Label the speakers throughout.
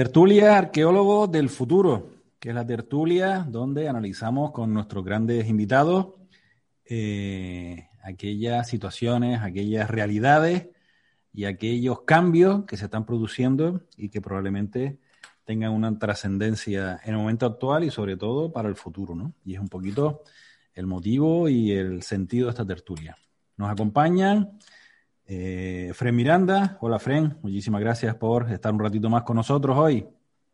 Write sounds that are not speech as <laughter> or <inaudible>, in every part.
Speaker 1: Tertulia Arqueólogo del Futuro, que es la tertulia donde analizamos con nuestros grandes invitados eh, aquellas situaciones, aquellas realidades y aquellos cambios que se están produciendo y que probablemente tengan una trascendencia en el momento actual y sobre todo para el futuro, ¿no? Y es un poquito el motivo y el sentido de esta tertulia. Nos acompañan eh, Fren Miranda. Hola, Fren. Muchísimas gracias por estar un ratito más con nosotros hoy.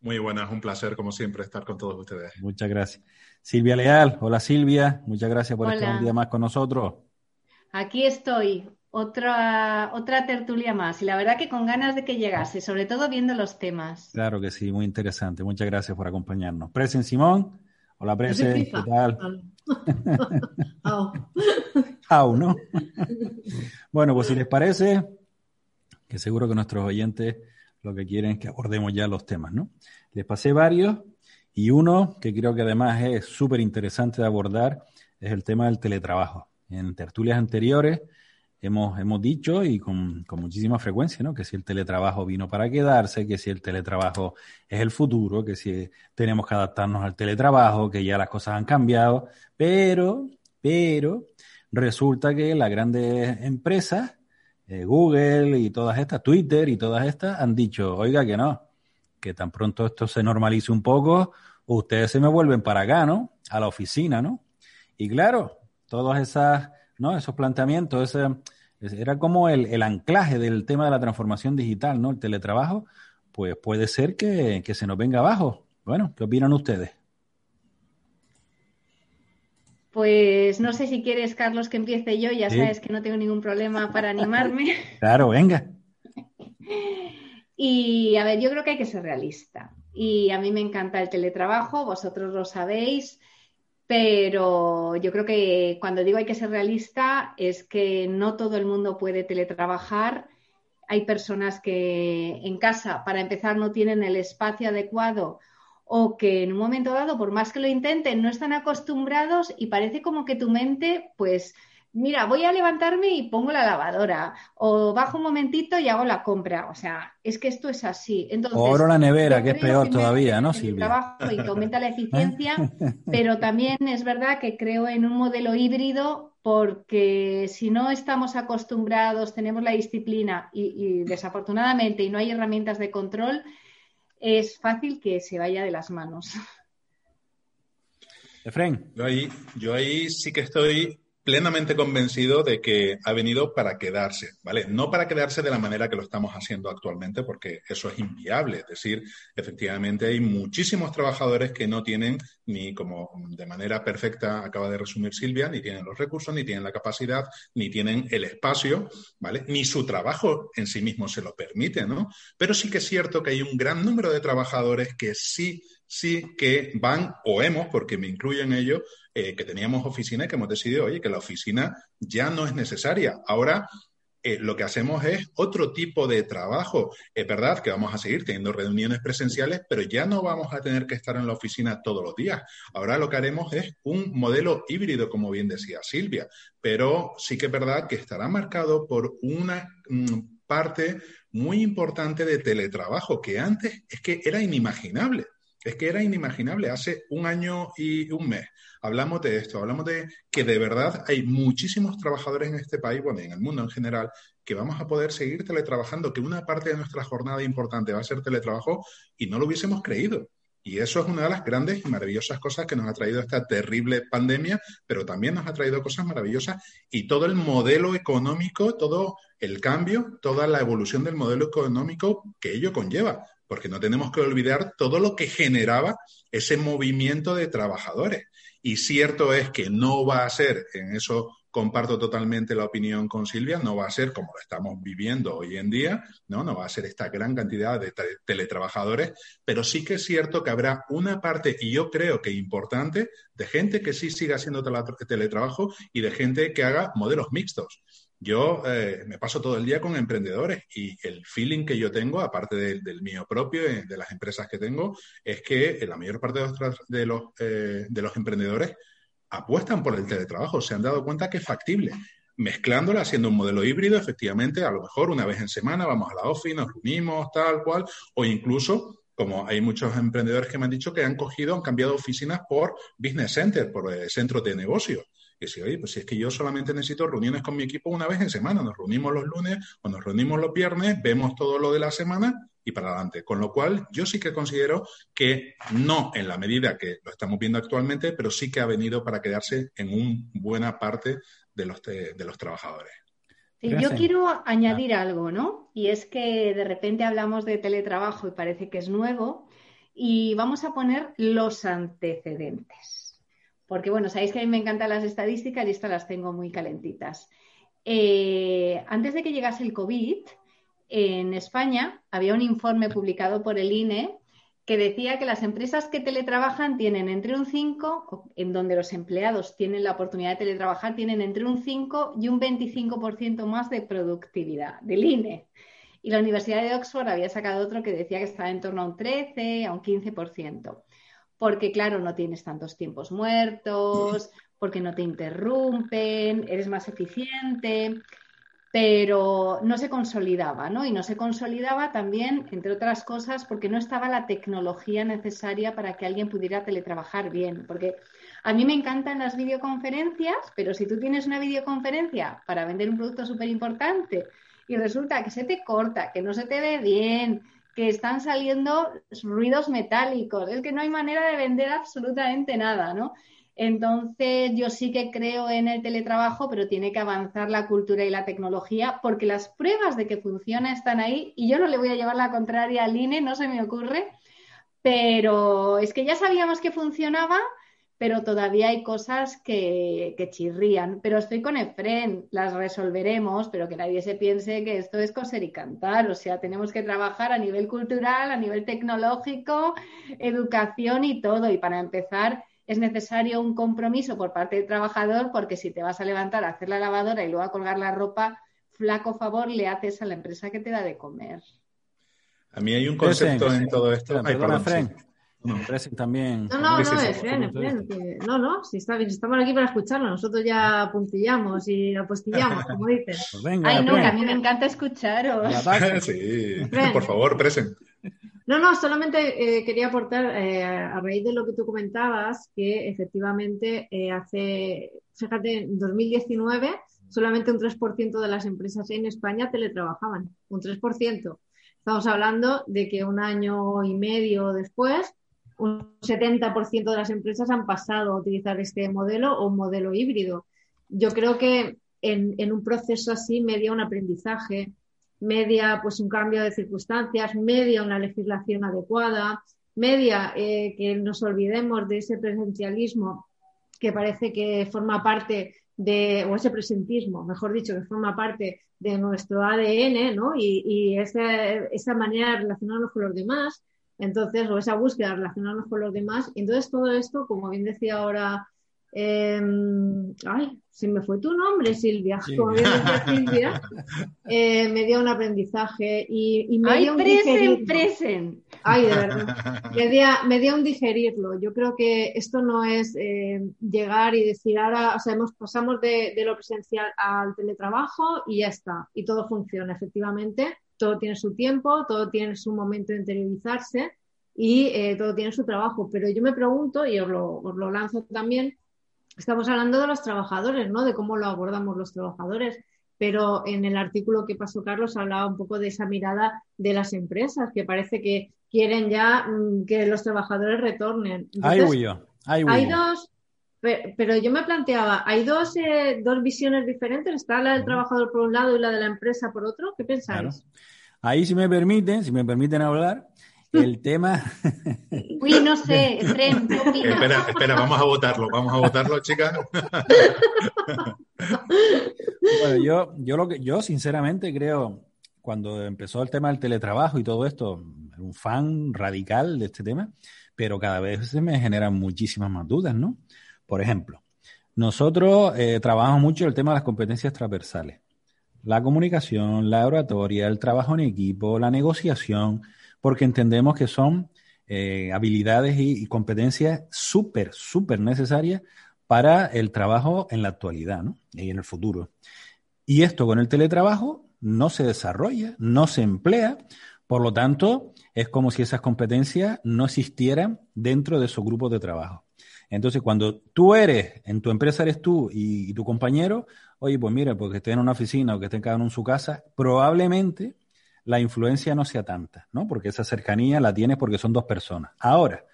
Speaker 2: Muy buenas, un placer como siempre estar con todos ustedes.
Speaker 1: Muchas gracias. Silvia Leal. Hola, Silvia. Muchas gracias por estar un día más con nosotros.
Speaker 3: Aquí estoy. Otra, otra tertulia más. Y la verdad que con ganas de que llegase, sobre todo viendo los temas.
Speaker 1: Claro que sí, muy interesante. Muchas gracias por acompañarnos. Presen Simón. Hola, Presen. ¿Qué tal? <laughs> ¿no? <laughs> bueno, pues si les parece, que seguro que nuestros oyentes lo que quieren es que abordemos ya los temas, ¿no? Les pasé varios y uno que creo que además es súper interesante de abordar es el tema del teletrabajo. En tertulias anteriores hemos, hemos dicho y con, con, muchísima frecuencia, ¿no? Que si el teletrabajo vino para quedarse, que si el teletrabajo es el futuro, que si tenemos que adaptarnos al teletrabajo, que ya las cosas han cambiado, pero, pero resulta que las grandes empresas, eh, Google y todas estas, Twitter y todas estas, han dicho, oiga que no, que tan pronto esto se normalice un poco, ustedes se me vuelven para acá, ¿no? A la oficina, ¿no? Y claro, todos esas, ¿no? esos planteamientos, ese, era como el, el, anclaje del tema de la transformación digital, ¿no? El teletrabajo, pues puede ser que, que se nos venga abajo. Bueno, ¿qué opinan ustedes?
Speaker 3: Pues no sé si quieres, Carlos, que empiece yo, ya sabes que no tengo ningún problema para animarme. <laughs>
Speaker 1: Claro, venga.
Speaker 3: Y a ver, yo creo que hay que ser realista. Y a mí me encanta el teletrabajo, vosotros lo sabéis, pero yo creo que cuando digo hay que ser realista es que no todo el mundo puede teletrabajar. Hay personas que en casa, para empezar, no tienen el espacio adecuado o que en un momento dado, por más que lo intenten, no están acostumbrados y parece como que tu mente, pues, mira, voy a levantarme y pongo la lavadora, o bajo un momentito y hago la compra. O sea, es que esto es así. Entonces,
Speaker 1: o abro la nevera, que es peor todavía, ¿no, Silvia?
Speaker 3: Trabajo y que aumenta la <laughs> eficiencia, pero también es verdad que creo en un modelo híbrido porque si no estamos acostumbrados, tenemos la disciplina y, y desafortunadamente y no hay herramientas de control, es fácil que se vaya de las manos.
Speaker 1: Efraín.
Speaker 2: Yo ahí, yo ahí sí que estoy plenamente convencido de que ha venido para quedarse, ¿vale? No para quedarse de la manera que lo estamos haciendo actualmente, porque eso es inviable. Es decir, efectivamente hay muchísimos trabajadores que no tienen ni como de manera perfecta acaba de resumir Silvia, ni tienen los recursos, ni tienen la capacidad, ni tienen el espacio, ¿vale? Ni su trabajo en sí mismo se lo permite, ¿no? Pero sí que es cierto que hay un gran número de trabajadores que sí sí que van, o hemos, porque me incluyo en ello, eh, que teníamos oficina y que hemos decidido, oye, que la oficina ya no es necesaria. Ahora eh, lo que hacemos es otro tipo de trabajo. Es verdad que vamos a seguir teniendo reuniones presenciales, pero ya no vamos a tener que estar en la oficina todos los días. Ahora lo que haremos es un modelo híbrido, como bien decía Silvia, pero sí que es verdad que estará marcado por una mm, parte muy importante de teletrabajo, que antes es que era inimaginable. Es que era inimaginable. Hace un año y un mes hablamos de esto, hablamos de que de verdad hay muchísimos trabajadores en este país, bueno, en el mundo en general, que vamos a poder seguir teletrabajando, que una parte de nuestra jornada importante va a ser teletrabajo y no lo hubiésemos creído. Y eso es una de las grandes y maravillosas cosas que nos ha traído esta terrible pandemia, pero también nos ha traído cosas maravillosas y todo el modelo económico, todo el cambio, toda la evolución del modelo económico que ello conlleva porque no tenemos que olvidar todo lo que generaba ese movimiento de trabajadores. Y cierto es que no va a ser, en eso comparto totalmente la opinión con Silvia, no va a ser como lo estamos viviendo hoy en día, ¿no? No va a ser esta gran cantidad de teletrabajadores, pero sí que es cierto que habrá una parte, y yo creo que importante, de gente que sí siga haciendo teletrabajo y de gente que haga modelos mixtos. Yo eh, me paso todo el día con emprendedores y el feeling que yo tengo, aparte del mío propio, eh, de las empresas que tengo, es que la mayor parte de los, de los, eh, de los emprendedores apuestan por el teletrabajo, se han dado cuenta que es factible. Mezclándola, haciendo un modelo híbrido, efectivamente, a lo mejor una vez en semana vamos a la office, nos reunimos, tal cual, o incluso como hay muchos emprendedores que me han dicho que han cogido, han cambiado oficinas por business center, por eh, centros de negocio. Y si, oye, pues si es que yo solamente necesito reuniones con mi equipo una vez en semana, nos reunimos los lunes o nos reunimos los viernes, vemos todo lo de la semana y para adelante. Con lo cual, yo sí que considero que no en la medida que lo estamos viendo actualmente, pero sí que ha venido para quedarse en una buena parte de los, de los trabajadores.
Speaker 3: yo quiero añadir algo, ¿no? Y es que de repente hablamos de teletrabajo y parece que es nuevo y vamos a poner los antecedentes. Porque, bueno, sabéis que a mí me encantan las estadísticas y estas las tengo muy calentitas. Eh, antes de que llegase el COVID, en España había un informe publicado por el INE que decía que las empresas que teletrabajan tienen entre un 5, en donde los empleados tienen la oportunidad de teletrabajar, tienen entre un 5 y un 25% más de productividad del INE. Y la Universidad de Oxford había sacado otro que decía que estaba en torno a un 13, a un 15% porque claro, no tienes tantos tiempos muertos, <laughs> porque no te interrumpen, eres más eficiente, pero no se consolidaba, ¿no? Y no se consolidaba también, entre otras cosas, porque no estaba la tecnología necesaria para que alguien pudiera teletrabajar bien, porque a mí me encantan las videoconferencias, pero si tú tienes una videoconferencia para vender un producto súper importante y resulta que se te corta, que no se te ve bien, que están saliendo ruidos metálicos. Es que no hay manera de vender absolutamente nada, ¿no? Entonces, yo sí que creo en el teletrabajo, pero tiene que avanzar la cultura y la tecnología, porque las pruebas de que funciona están ahí y yo no le voy a llevar la contraria al INE, no se me ocurre, pero es que ya sabíamos que funcionaba, pero todavía hay cosas que, chirrían. Pero estoy con Efren, las resolveremos, pero que nadie se piense que esto es coser y cantar. O sea, tenemos que trabajar a nivel cultural, a nivel tecnológico, educación y todo. Y para empezar, es necesario un compromiso por parte del trabajador, porque si te vas a levantar a hacer la lavadora y luego a colgar la ropa, flaco favor le haces a la empresa que te da de comer.
Speaker 2: A mí hay un concepto en todo esto.
Speaker 1: Ay, perdón, no. también.
Speaker 4: No, no, no, Efren, no, no, si está bien, estamos aquí para escucharlo, nosotros ya puntillamos y apostillamos, como <laughs> dicen.
Speaker 3: Pues Ay, no, a mí me encanta escucharos. <laughs>
Speaker 2: sí, por favor, present.
Speaker 4: No, no, solamente eh, quería aportar eh, a raíz de lo que tú comentabas, que efectivamente eh, hace, fíjate, en 2019 solamente un 3% de las empresas en España teletrabajaban, un 3%. Estamos hablando de que un año y medio después un 70% de las empresas han pasado a utilizar este modelo o un modelo híbrido. Yo creo que en, un proceso así media un aprendizaje, media pues un cambio de circunstancias, media una legislación adecuada, media eh, que nos olvidemos de ese presencialismo que parece que forma parte de, o ese presentismo, mejor dicho, que forma parte de nuestro ADN, ¿no? Y, y esa manera de relacionarnos con los demás, entonces, o esa búsqueda de relacionarnos con los demás. Entonces, todo esto, como bien decía ahora, em, ay, si me fue tu nombre, Silvia, como bien decía Silvia, <laughs> eh, me dio un aprendizaje y, me dio un
Speaker 3: digerirlo.
Speaker 4: Ay, de verdad. Me dio, un digerirlo. Yo creo que esto no es eh, llegar y decir ahora, o sea, hemos, pasamos de, de lo presencial al teletrabajo y ya está, y todo funciona, efectivamente todo tiene su tiempo, todo tiene su momento de interiorizarse y eh, todo tiene su trabajo. Pero yo me pregunto, y os lo, os lo lanzo también, estamos hablando de los trabajadores, ¿no? De cómo lo abordamos los trabajadores. Pero en el artículo que pasó Carlos hablaba un poco de esa mirada de las empresas, que parece que quieren ya mm, que los trabajadores retornen.
Speaker 1: Ahí voy yo.
Speaker 4: Hay dos, pero yo me planteaba, ¿hay dos, eh, dos visiones diferentes? ¿Está la del trabajador por un lado y la de la empresa por otro? ¿Qué pensáis?
Speaker 1: Ahí, si me permiten, si me permiten hablar, el <laughs> tema.
Speaker 3: Uy, no sé,
Speaker 2: espera, espera, vamos a votarlo, vamos a votarlo, chicas. <laughs>
Speaker 1: bueno, yo, yo, lo que, yo sinceramente creo, cuando empezó el tema del teletrabajo y todo esto, un fan radical de este tema, pero cada vez se me generan muchísimas más dudas, ¿no? Por ejemplo, nosotros eh, trabajamos mucho el tema de las competencias transversales. La comunicación, la oratoria, el trabajo en equipo, la negociación, porque entendemos que son eh, habilidades y, competencias súper, súper necesarias para el trabajo en la actualidad ¿no? y en el futuro. Y esto con el teletrabajo no se desarrolla, no se emplea, Por lo tanto, es como si esas competencias no existieran dentro de esos grupos de trabajo. Entonces, cuando tú eres, en tu empresa eres tú y, tu compañero, oye, pues mira, porque estén en una oficina o que estén cada uno en su casa, probablemente la influencia no sea tanta, ¿no? Porque esa cercanía la tienes porque son dos personas. Ahora,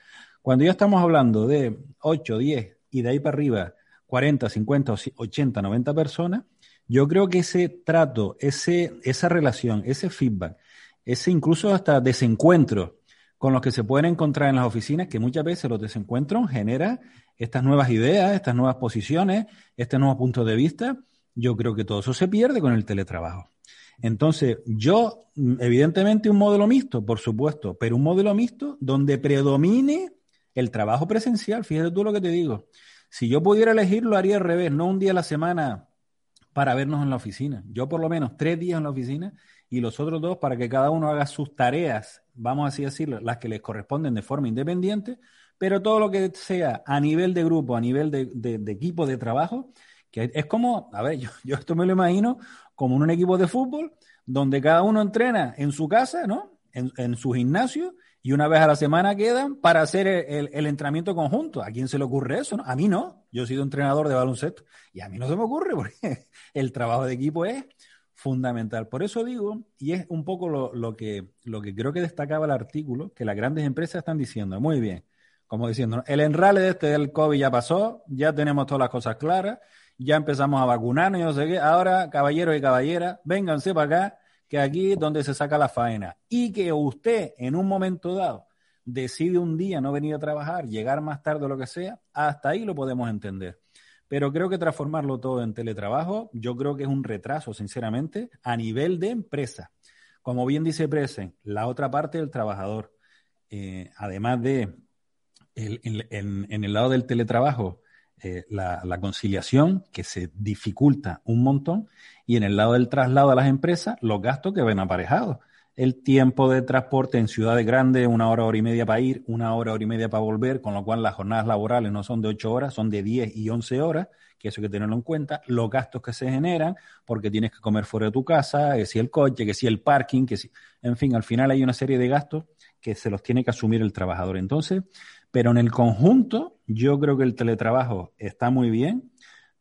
Speaker 1: cuando ya estamos hablando de 8, 10 y de ahí para arriba 40, 50, 80, 90 personas, yo creo que ese trato, ese, esa relación, ese feedback, ese incluso hasta desencuentro con los que se pueden encontrar en las oficinas, que muchas veces los desencuentros generan estas nuevas ideas, estas nuevas posiciones, este nuevo punto de vista. Yo creo que todo eso se pierde con el teletrabajo. Entonces, yo, evidentemente, un modelo mixto, por supuesto, pero un modelo mixto donde predomine el trabajo presencial. Fíjate tú lo que te digo. Si yo pudiera elegir, lo haría al revés, no un día a la semana para vernos en la oficina. Yo por lo menos tres días en la oficina y los otros dos para que cada uno haga sus tareas, vamos así decirlo, las que les corresponden de forma independiente, pero todo lo que sea a nivel de grupo, a nivel de, equipo de trabajo, que es como, a ver, <laughs> yo, esto me lo imagino como en un equipo de fútbol donde cada uno entrena en su casa, ¿no? En, su gimnasio y una vez a la semana quedan para hacer el, el, entrenamiento conjunto. ¿A quién se le ocurre eso? No? A mí no. Yo he sido entrenador de baloncesto y a mí no se me ocurre <laughs> porque el trabajo de equipo es fundamental. Por eso digo, y es un poco lo, que, lo que creo que destacaba el artículo, que las grandes empresas están diciendo, muy bien, como diciendo, el enrale de este del COVID ya pasó, ya tenemos todas las cosas claras, ya empezamos a vacunarnos y no sé qué, ahora, caballeros y caballeras, vénganse para acá, que aquí es donde se saca la faena. Y que usted en un momento dado decide un día no venir a trabajar, llegar más tarde o lo que sea, hasta ahí lo podemos entender. Pero creo que transformarlo todo en teletrabajo, yo creo que es un retraso, sinceramente, a nivel de empresa. Como bien dice Presen, la otra parte del trabajador, eh, además de en, el lado del teletrabajo, eh, la, la, conciliación, que se dificulta un montón, y en el lado del traslado a las empresas, los gastos que ven aparejados el tiempo de transporte en ciudades grandes, una hora, hora y media para ir, una hora, hora y media para volver, con lo cual las jornadas laborales no son de ocho horas, son de diez y once horas, que eso hay que tenerlo en cuenta, los gastos que se generan, porque tienes que comer fuera de tu casa, que si el coche, que si el parking, que si, en fin, al final hay una serie de gastos que se los tiene que asumir el trabajador. Entonces, pero en el conjunto, yo creo que el teletrabajo está muy bien,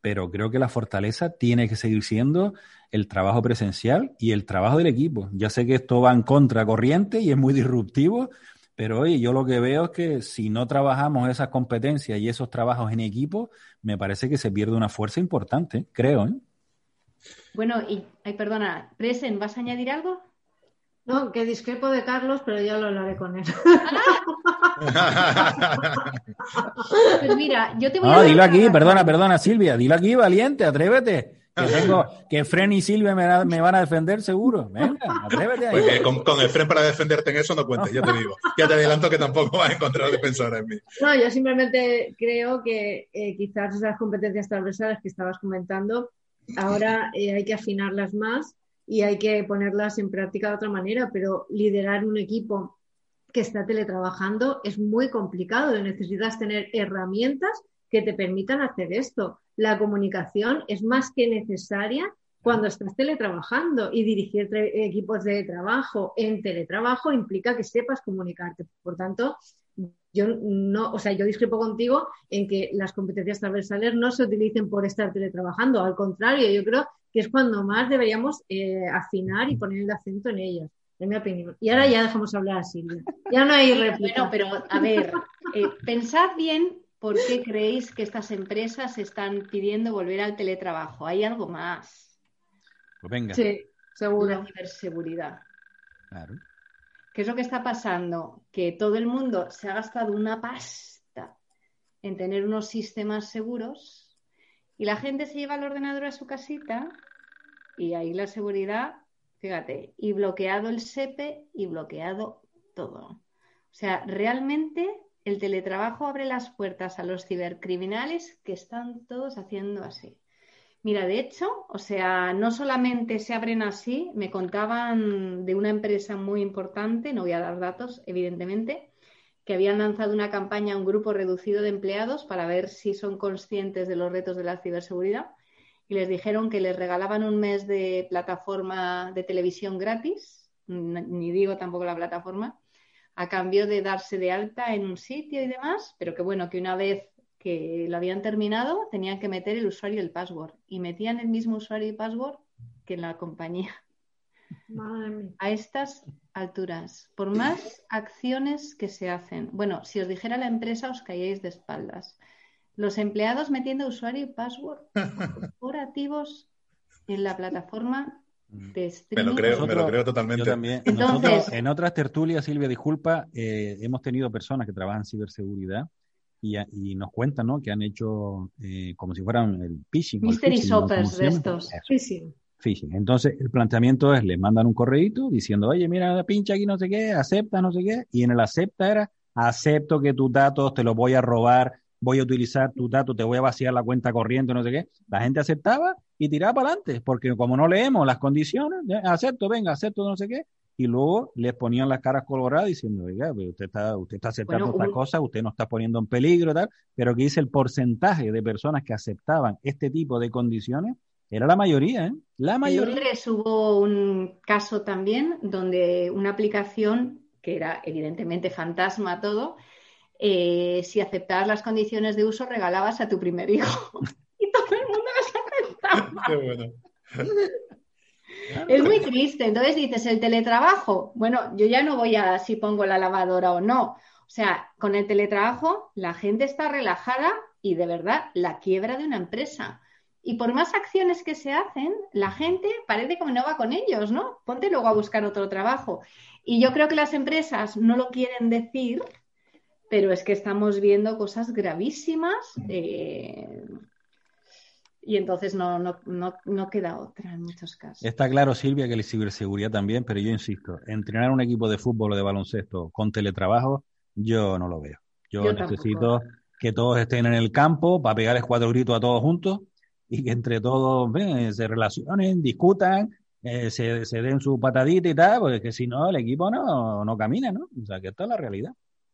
Speaker 1: pero creo que la fortaleza tiene que seguir siendo el trabajo presencial y el trabajo del equipo. Ya sé que esto va en contracorriente y es muy disruptivo, pero oye, yo lo que veo es que si no trabajamos esas competencias y esos trabajos en equipo, me parece que se pierde una fuerza importante, creo. ¿eh?
Speaker 3: Bueno, y, ay, perdona, Presen, ¿vas a añadir algo?
Speaker 4: No, que discrepo de Carlos, pero ya lo hablaré con él. <laughs>
Speaker 3: pues mira, yo te voy
Speaker 1: no, a. dilo aquí, perdona, perdona, Silvia, dilo aquí, valiente, atrévete. Que tengo, que Fren y Silvia me, van a defender seguro. Venga, atrévete ahí.
Speaker 2: Porque con, con, el Fren para defenderte en eso no cuentes, ya te digo. Ya te adelanto que tampoco vas a encontrar defensora en mí.
Speaker 4: No, yo simplemente creo que eh, quizás esas competencias transversales que estabas comentando, ahora eh, hay que afinarlas más y hay que ponerlas en práctica de otra manera, pero liderar un equipo que está teletrabajando es muy complicado. Necesitas tener herramientas que te permitan hacer esto. La comunicación es más que necesaria cuando estás teletrabajando y dirigir equipos de trabajo en teletrabajo implica que sepas comunicarte. Por tanto, yo no, o sea, yo discrepo contigo en que las competencias transversales no se utilicen por estar teletrabajando. Al contrario, yo creo que es cuando más deberíamos eh, afinar y poner el acento en ellas, en mi opinión. Y ahora ya dejamos hablar a Silvia. Ya no hay réplica. <laughs>
Speaker 3: Bueno, pero a ver, eh, pensad bien por qué creéis que estas empresas están pidiendo volver al teletrabajo. Hay algo más.
Speaker 1: Pues venga.
Speaker 4: Sí, seguro.
Speaker 3: La ciberseguridad.
Speaker 1: Claro.
Speaker 3: ¿Qué es lo que está pasando? Que todo el mundo se ha gastado una pasta en tener unos sistemas seguros y la gente se lleva el ordenador a su casita y ahí la seguridad, fíjate, y bloqueado el SEPE y bloqueado todo. O sea, realmente el teletrabajo abre las puertas a los cibercriminales que están todos haciendo así. Mira, de hecho, o sea, no solamente se abren así, me contaban de una empresa muy importante, no voy a dar datos, evidentemente, que habían lanzado una campaña a un grupo reducido de empleados para ver si son conscientes de los retos de la ciberseguridad y les dijeron que les regalaban un mes de plataforma de televisión gratis ni digo tampoco la plataforma, a cambio de darse de alta en un sitio y demás, pero que bueno, que una vez que lo habían terminado, tenían que meter el usuario y el password. Y metían el mismo usuario y password que en la compañía. A estas alturas, por más acciones que se hacen. Bueno, si os dijera la empresa, os caíais de espaldas. Los empleados metiendo usuario y password <laughs> corporativos en la plataforma de streaming.
Speaker 2: Me lo creo, me lo creo totalmente.
Speaker 1: también. Entonces, en otras tertulias, Silvia, disculpa, eh, hemos tenido personas que trabajan en ciberseguridad y, nos cuentan ¿no? que han hecho eh, como si fueran el phishing.
Speaker 3: Mystery shoppers de estos.
Speaker 1: Phishing. Phishing. Entonces, el planteamiento es, le mandan un correíto diciendo, oye, mira, pincha aquí no sé qué, acepta no sé qué, y en el acepta era, acepto que tus datos te los voy a robar, voy a utilizar tus datos, te voy a vaciar la cuenta corriente, no sé qué. La gente aceptaba y tiraba para adelante, porque como no leemos las condiciones, acepto, venga, acepto, no sé qué, y luego les ponían las caras coloradas diciendo, oiga, usted está, usted está aceptando otra cosa, usted no está poniendo en peligro, tal, pero que dice el porcentaje de personas que aceptaban este tipo de condiciones, era la mayoría, ¿eh? La mayoría.
Speaker 3: En Londres hubo un caso también donde una aplicación que era evidentemente fantasma todo, eh, si aceptabas las condiciones de uso regalabas a tu primer hijo. <laughs> y todo el mundo las aceptaba. Qué bueno. Es muy triste. Entonces dices, el teletrabajo, bueno, yo ya no voy a si pongo la lavadora o no. O sea, con el teletrabajo la gente está relajada y de verdad la quiebra de una empresa. Y por más acciones que se hacen, la gente parece como no va con ellos, ¿no? Ponte luego a buscar otro trabajo. Y yo creo que las empresas no lo quieren decir, pero es que estamos viendo cosas gravísimas. Eh, y entonces no, no, no, no, queda otra en muchos casos.
Speaker 1: Está claro, Silvia, que la ciberseguridad también, pero yo insisto, entrenar un equipo de fútbol o de baloncesto con teletrabajo, yo no lo veo. Yo, necesito que todos estén en el campo para pegarles cuatro gritos a todos juntos y que entre todos se relacionen, discutan, eh, se, se, den su patadita y tal, porque si no, el equipo no, no camina, ¿no? O sea, que esta es la realidad.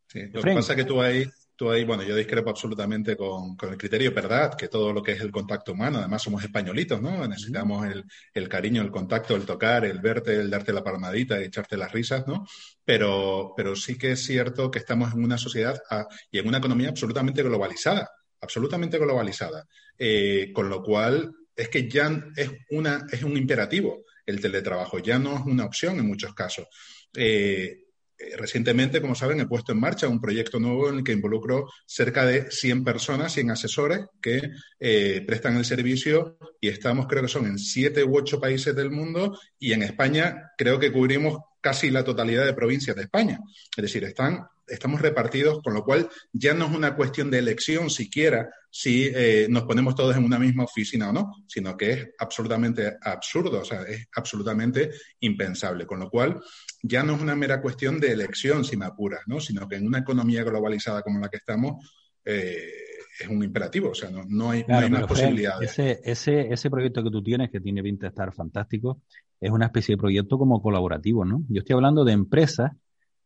Speaker 2: Sí, lo que pasa es que tú ahí tú ahí, bueno, yo discrepo absolutamente con, con, el criterio, ¿verdad? Que todo lo que es el contacto humano, además somos españolitos, ¿no? Necesitamos el, el, cariño, el contacto, el tocar, el verte, el darte la palmadita echarte las risas, ¿no? Pero, pero sí que es cierto que estamos en una sociedad ah, y en una economía absolutamente globalizada, absolutamente globalizada. Eh, con lo cual, es que ya es, una, es un imperativo el teletrabajo, ya no es una opción en muchos casos. Eh, recientemente, como saben, he puesto en marcha un proyecto nuevo en el que involucro cerca de 100 personas, 100 asesores que eh, prestan el servicio y estamos, creo que son en 7 u 8 países del mundo y en España creo que cubrimos casi la totalidad de provincias de España. Es decir, están, estamos repartidos, con lo cual ya no es una cuestión de elección siquiera si eh, nos ponemos todos en una misma oficina o no, sino que es absolutamente absurdo, o sea, es absolutamente impensable. Con lo cual, ya no es una mera cuestión de elección, si me apuras, ¿no? sino que en una economía globalizada como la que estamos, eh, es un imperativo, o sea, no, hay, más posibilidades.
Speaker 1: Ese, ese, ese proyecto que tú tienes, que tiene pinta de estar fantástico, es una especie de proyecto como colaborativo, ¿no? Yo estoy hablando de empresas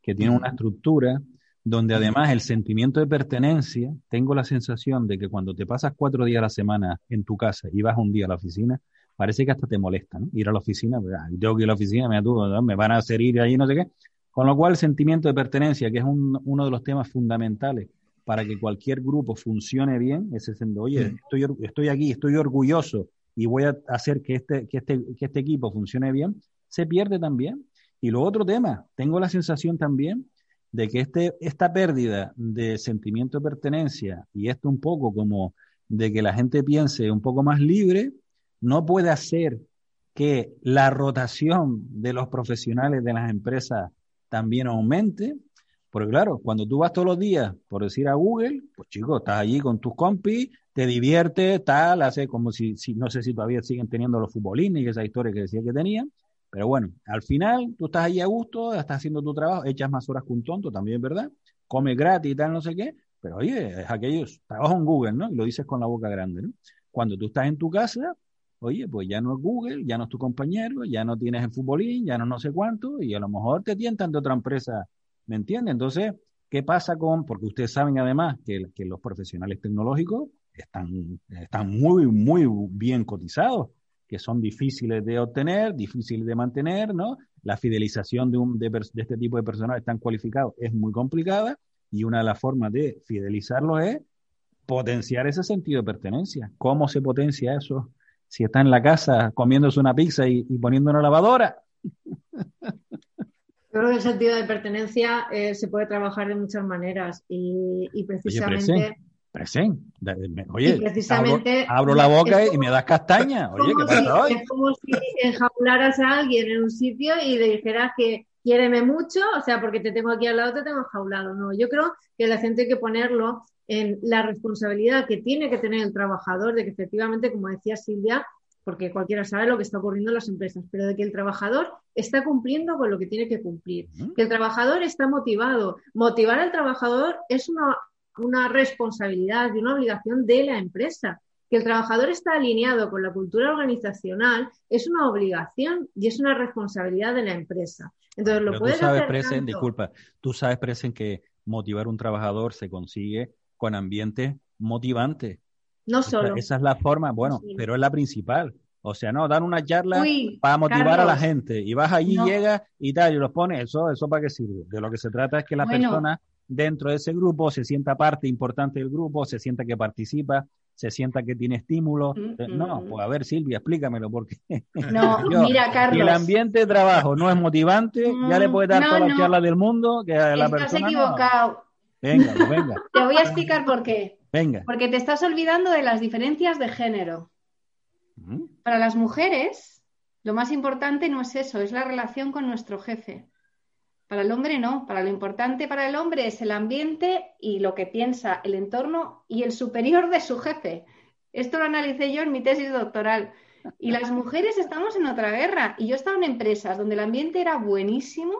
Speaker 1: que tienen una estructura donde además el sentimiento de pertenencia, tengo la sensación de que cuando te pasas cuatro días a la semana en tu casa y vas un día a la oficina, parece que hasta te molesta, ¿no? Ir a la oficina, pues, tengo que ir a la oficina, me, me van a hacer ir ahí, no sé qué. Con lo cual, el sentimiento de pertenencia, que es uno de los temas fundamentales para que cualquier grupo funcione bien, es diciendo, oye, estoy, estoy aquí, estoy orgulloso y voy a hacer que este, que, este, que este equipo funcione bien, se pierde también. Y lo otro tema, tengo la sensación también de que este, esta pérdida de sentimiento de pertenencia y esto un poco como de que la gente piense un poco más libre, no puede hacer que la rotación de los profesionales de las empresas también aumente, porque claro, cuando tú vas todos los días, por decir a Google, pues chicos, estás allí con tus compis, te diviertes, tal, hace como si, si, no sé si todavía siguen teniendo los futbolines y esa historia que decía que tenían, pero bueno, al final tú estás allí a gusto, estás haciendo tu trabajo, echas más horas que un tonto, también verdad, comes gratis y tal, no sé qué, pero oye, es aquellos, trabajo en Google, ¿no? Y lo dices con la boca grande, ¿no? Cuando tú estás en tu casa, oye, pues ya no es Google, ya no es tu compañero, ya no tienes el futbolín, ya no no sé cuánto, y a lo mejor te tientan de otra empresa, ¿me entiendes? Entonces, ¿qué pasa con, porque ustedes saben además que, los profesionales tecnológicos están, están muy, muy bien cotizados, que son difíciles de obtener, difíciles de mantener, ¿no? La fidelización de, un, de, este tipo de personas tan cualificados es muy complicada y una de las formas de fidelizarlos es potenciar ese sentido de pertenencia. ¿Cómo se potencia eso? Si está en la casa comiéndose una pizza y, y poniendo una lavadora. <laughs>
Speaker 4: Yo creo que el sentido de pertenencia eh, se puede trabajar de muchas maneras y, y precisamente...
Speaker 1: Presen, oye, precisamente, abro, abro, la boca y me das castaña. Oye, ¿qué pasa hoy?
Speaker 4: Es como si enjaularas a alguien en un sitio y le dijeras que quiéreme mucho, o sea, porque te tengo aquí al lado, te tengo enjaulado. No, yo creo que la gente hay que ponerlo en la responsabilidad que tiene que tener el trabajador de que efectivamente, como decía Silvia, porque cualquiera sabe lo que está ocurriendo en las empresas, pero de que el trabajador está cumpliendo con lo que tiene que cumplir, que el trabajador está motivado. Motivar al trabajador es una, una responsabilidad y una obligación de la empresa. Que el trabajador está alineado con la cultura organizacional es una obligación y es una responsabilidad de la empresa. Entonces, lo puedes
Speaker 1: tú sabes, Presen, disculpa, tú sabes, Presen, que motivar a un trabajador se consigue con ambiente motivante.
Speaker 4: No solo.
Speaker 1: Esa, es la forma, bueno, pero es la principal. O sea, no, dan una charla para motivar a la gente. Y vas allí, llegas y tal, y los pones, eso, eso para qué sirve. De lo que se trata es que la persona dentro de ese grupo se sienta parte importante del grupo, se sienta que participa, se sienta que tiene estímulo. No, pues a ver, Silvia, explícamelo, porque. <laughs>
Speaker 3: No, mira, Carlos.
Speaker 1: Si el ambiente de trabajo no es motivante, ya le puedes dar toda la charla del mundo que la
Speaker 3: Estás equivocado.
Speaker 1: Venga, pues venga.
Speaker 3: Te voy a explicar por qué.
Speaker 1: Venga.
Speaker 3: Porque te estás olvidando de las diferencias de género. Para las mujeres, lo más importante no es eso, es la relación con nuestro jefe. Para el hombre no, para lo importante para el hombre es el ambiente y lo que piensa, el entorno y el superior de su jefe. Esto lo analicé yo en mi tesis doctoral. Y las mujeres estamos en otra guerra. Y yo estaba en empresas donde el ambiente era buenísimo.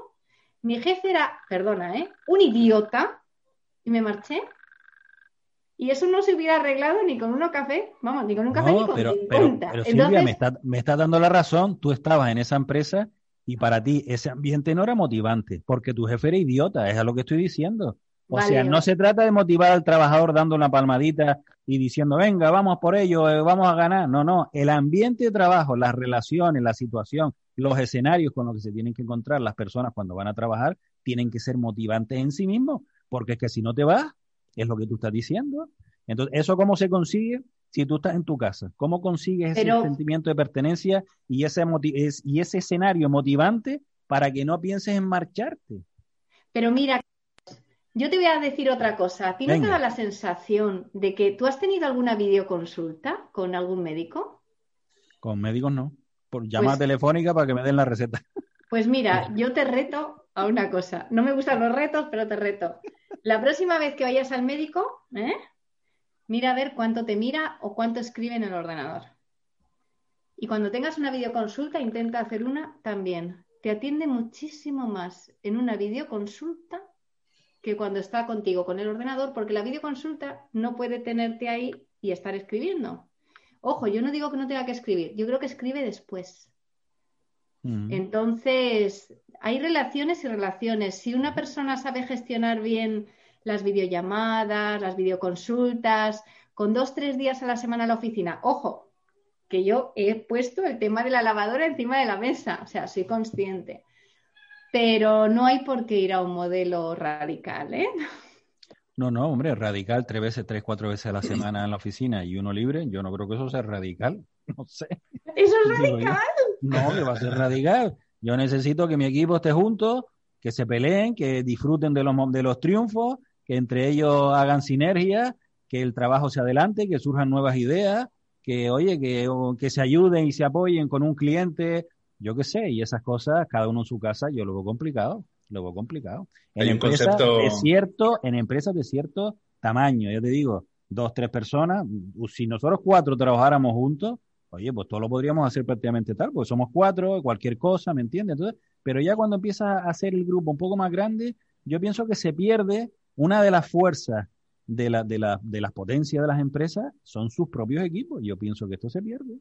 Speaker 3: Mi jefe era, perdona, ¿eh? un idiota. Y me marché y eso no se hubiera arreglado ni con uno café, vamos, ni con un café ni con
Speaker 1: pero, pero, Silvia, me está, me está dando la razón, tú estabas en esa empresa y para ti ese ambiente no era motivante, porque tu jefe era idiota, es a lo que estoy diciendo. O sea, no se trata de motivar al trabajador dando una palmadita y diciendo, venga, vamos por ello, eh, vamos a ganar. No, no, el ambiente de trabajo, las relaciones, la situación, los escenarios con los que se tienen que encontrar las personas cuando van a trabajar, tienen que ser motivantes en sí mismos, porque es que si no te vas, es lo que tú estás diciendo. Entonces, ¿eso cómo se consigue? Si tú estás en tu casa, ¿cómo consigues ese sentimiento de pertenencia y ese, y ese escenario motivante para que no pienses en marcharte?
Speaker 3: Pero mira, yo te voy a decir otra cosa. ¿A ti no te da la sensación de que tú has tenido alguna videoconsulta con algún médico?
Speaker 1: Con médicos no. Por llamada pues telefónica para que me den la receta.
Speaker 3: Pues mira, yo te reto a una cosa. No me gustan los retos, pero te reto. La próxima vez que vayas al médico, ¿eh? mira a ver cuánto te mira o cuánto escribe en el ordenador. Y cuando tengas una videoconsulta, intenta hacer una también. Te atiende muchísimo más en una videoconsulta que cuando está contigo con el ordenador, porque la videoconsulta no puede tenerte ahí y estar escribiendo. Ojo, yo no digo que no tenga que escribir, yo creo que escribe después. Mm. Entonces, hay relaciones y relaciones. Si una persona sabe gestionar bien las videollamadas, las videoconsultas, con dos, tres días a la semana en la oficina, ojo, que yo he puesto el tema de la lavadora encima de la mesa, o sea, soy consciente. Pero no hay por qué ir a un modelo radical, ¿eh?
Speaker 1: No, no, hombre, radical tres veces, tres, cuatro veces a la semana en la oficina y uno libre, yo no creo que eso sea radical, <laughs> no sé.
Speaker 3: ¿Eso es radical?
Speaker 1: No, que va a ser radical. Yo necesito que mi equipo esté junto, que se peleen, que disfruten de los, de los triunfos, que entre ellos hagan sinergia, que el trabajo se adelante, que surjan nuevas ideas, que, oye, que, que se ayuden y se apoyen con un cliente, yo qué sé, y esas cosas, cada uno en su casa, yo lo veo complicado, lo veo complicado. En empresas de cierto, en empresas de cierto tamaño, ya te digo, dos, tres personas, si nosotros cuatro trabajáramos juntos, oye, pues todo lo podríamos hacer prácticamente tal, porque somos cuatro, cualquier cosa, ¿me entiendes? Entonces, pero ya cuando empieza a hacer el grupo un poco más grande, yo pienso que se pierde una de las fuerzas de, la, de, la, de las potencias de las empresas, son sus propios equipos. Yo pienso que esto se pierde.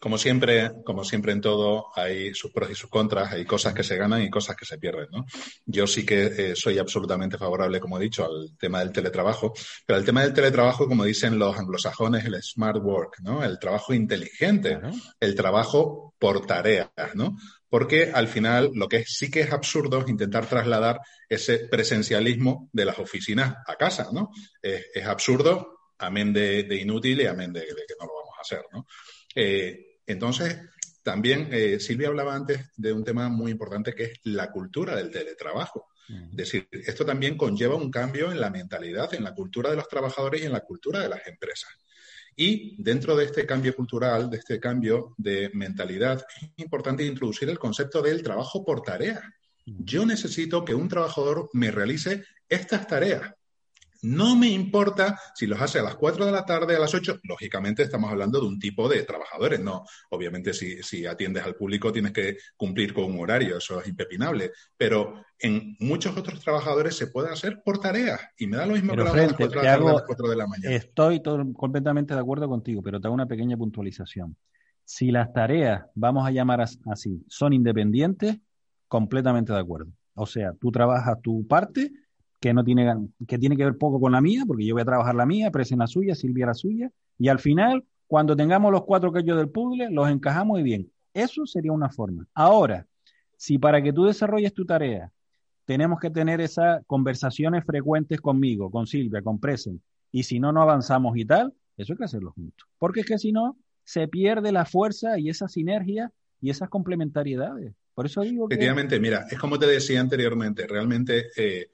Speaker 2: Como siempre, como siempre en todo, hay sus pros y sus contras, hay cosas que se ganan y cosas que se pierden, ¿no? Yo sí que eh, soy absolutamente favorable, como he dicho, al tema del teletrabajo, pero al tema del teletrabajo, como dicen los anglosajones, el smart work, ¿no? El trabajo inteligente, el trabajo por tareas, ¿no? Porque al final lo que sí que es absurdo es intentar trasladar ese presencialismo de las oficinas a casa, ¿no? Es, absurdo, amén de, inútil y amén de, de que no lo vamos a hacer, ¿no? Eh, entonces, también eh, Silvia hablaba antes de un tema muy importante que es la cultura del teletrabajo. Es decir, esto también conlleva un cambio en la mentalidad, en la cultura de los trabajadores y en la cultura de las empresas. Y dentro de este cambio cultural, de este cambio de mentalidad, es importante introducir el concepto del trabajo por tarea. Yo necesito que un trabajador me realice estas tareas. No me importa si los hace a las 4 de la tarde, a las 8. Lógicamente estamos hablando de un tipo de trabajadores, ¿no? Obviamente si, atiendes al público tienes que cumplir con un horario, eso es impepinable. Pero en muchos otros trabajadores se puede hacer por tareas y me da lo mismo
Speaker 1: que a las 4 de la tarde las 4 de la mañana. Estoy completamente de acuerdo contigo, pero te hago una pequeña puntualización. Si las tareas, vamos a llamar así, son independientes, completamente de acuerdo. O sea, tú trabajas tu parte que no tiene, que tiene que ver poco con la mía, porque yo voy a trabajar la mía, Presen la suya, Silvia la suya, y al final, cuando tengamos los cuatro quellos del puzzle, los encajamos y bien. Eso sería una forma. Ahora, si para que tú desarrolles tu tarea tenemos que tener esas conversaciones frecuentes conmigo, con Silvia, con Presen, y si no, no avanzamos y tal, eso hay que hacerlo juntos. Porque es que si no, se pierde la fuerza y esa sinergia y esas complementariedades. Por eso digo
Speaker 2: que... Efectivamente, mira, es como te decía anteriormente, realmente eh,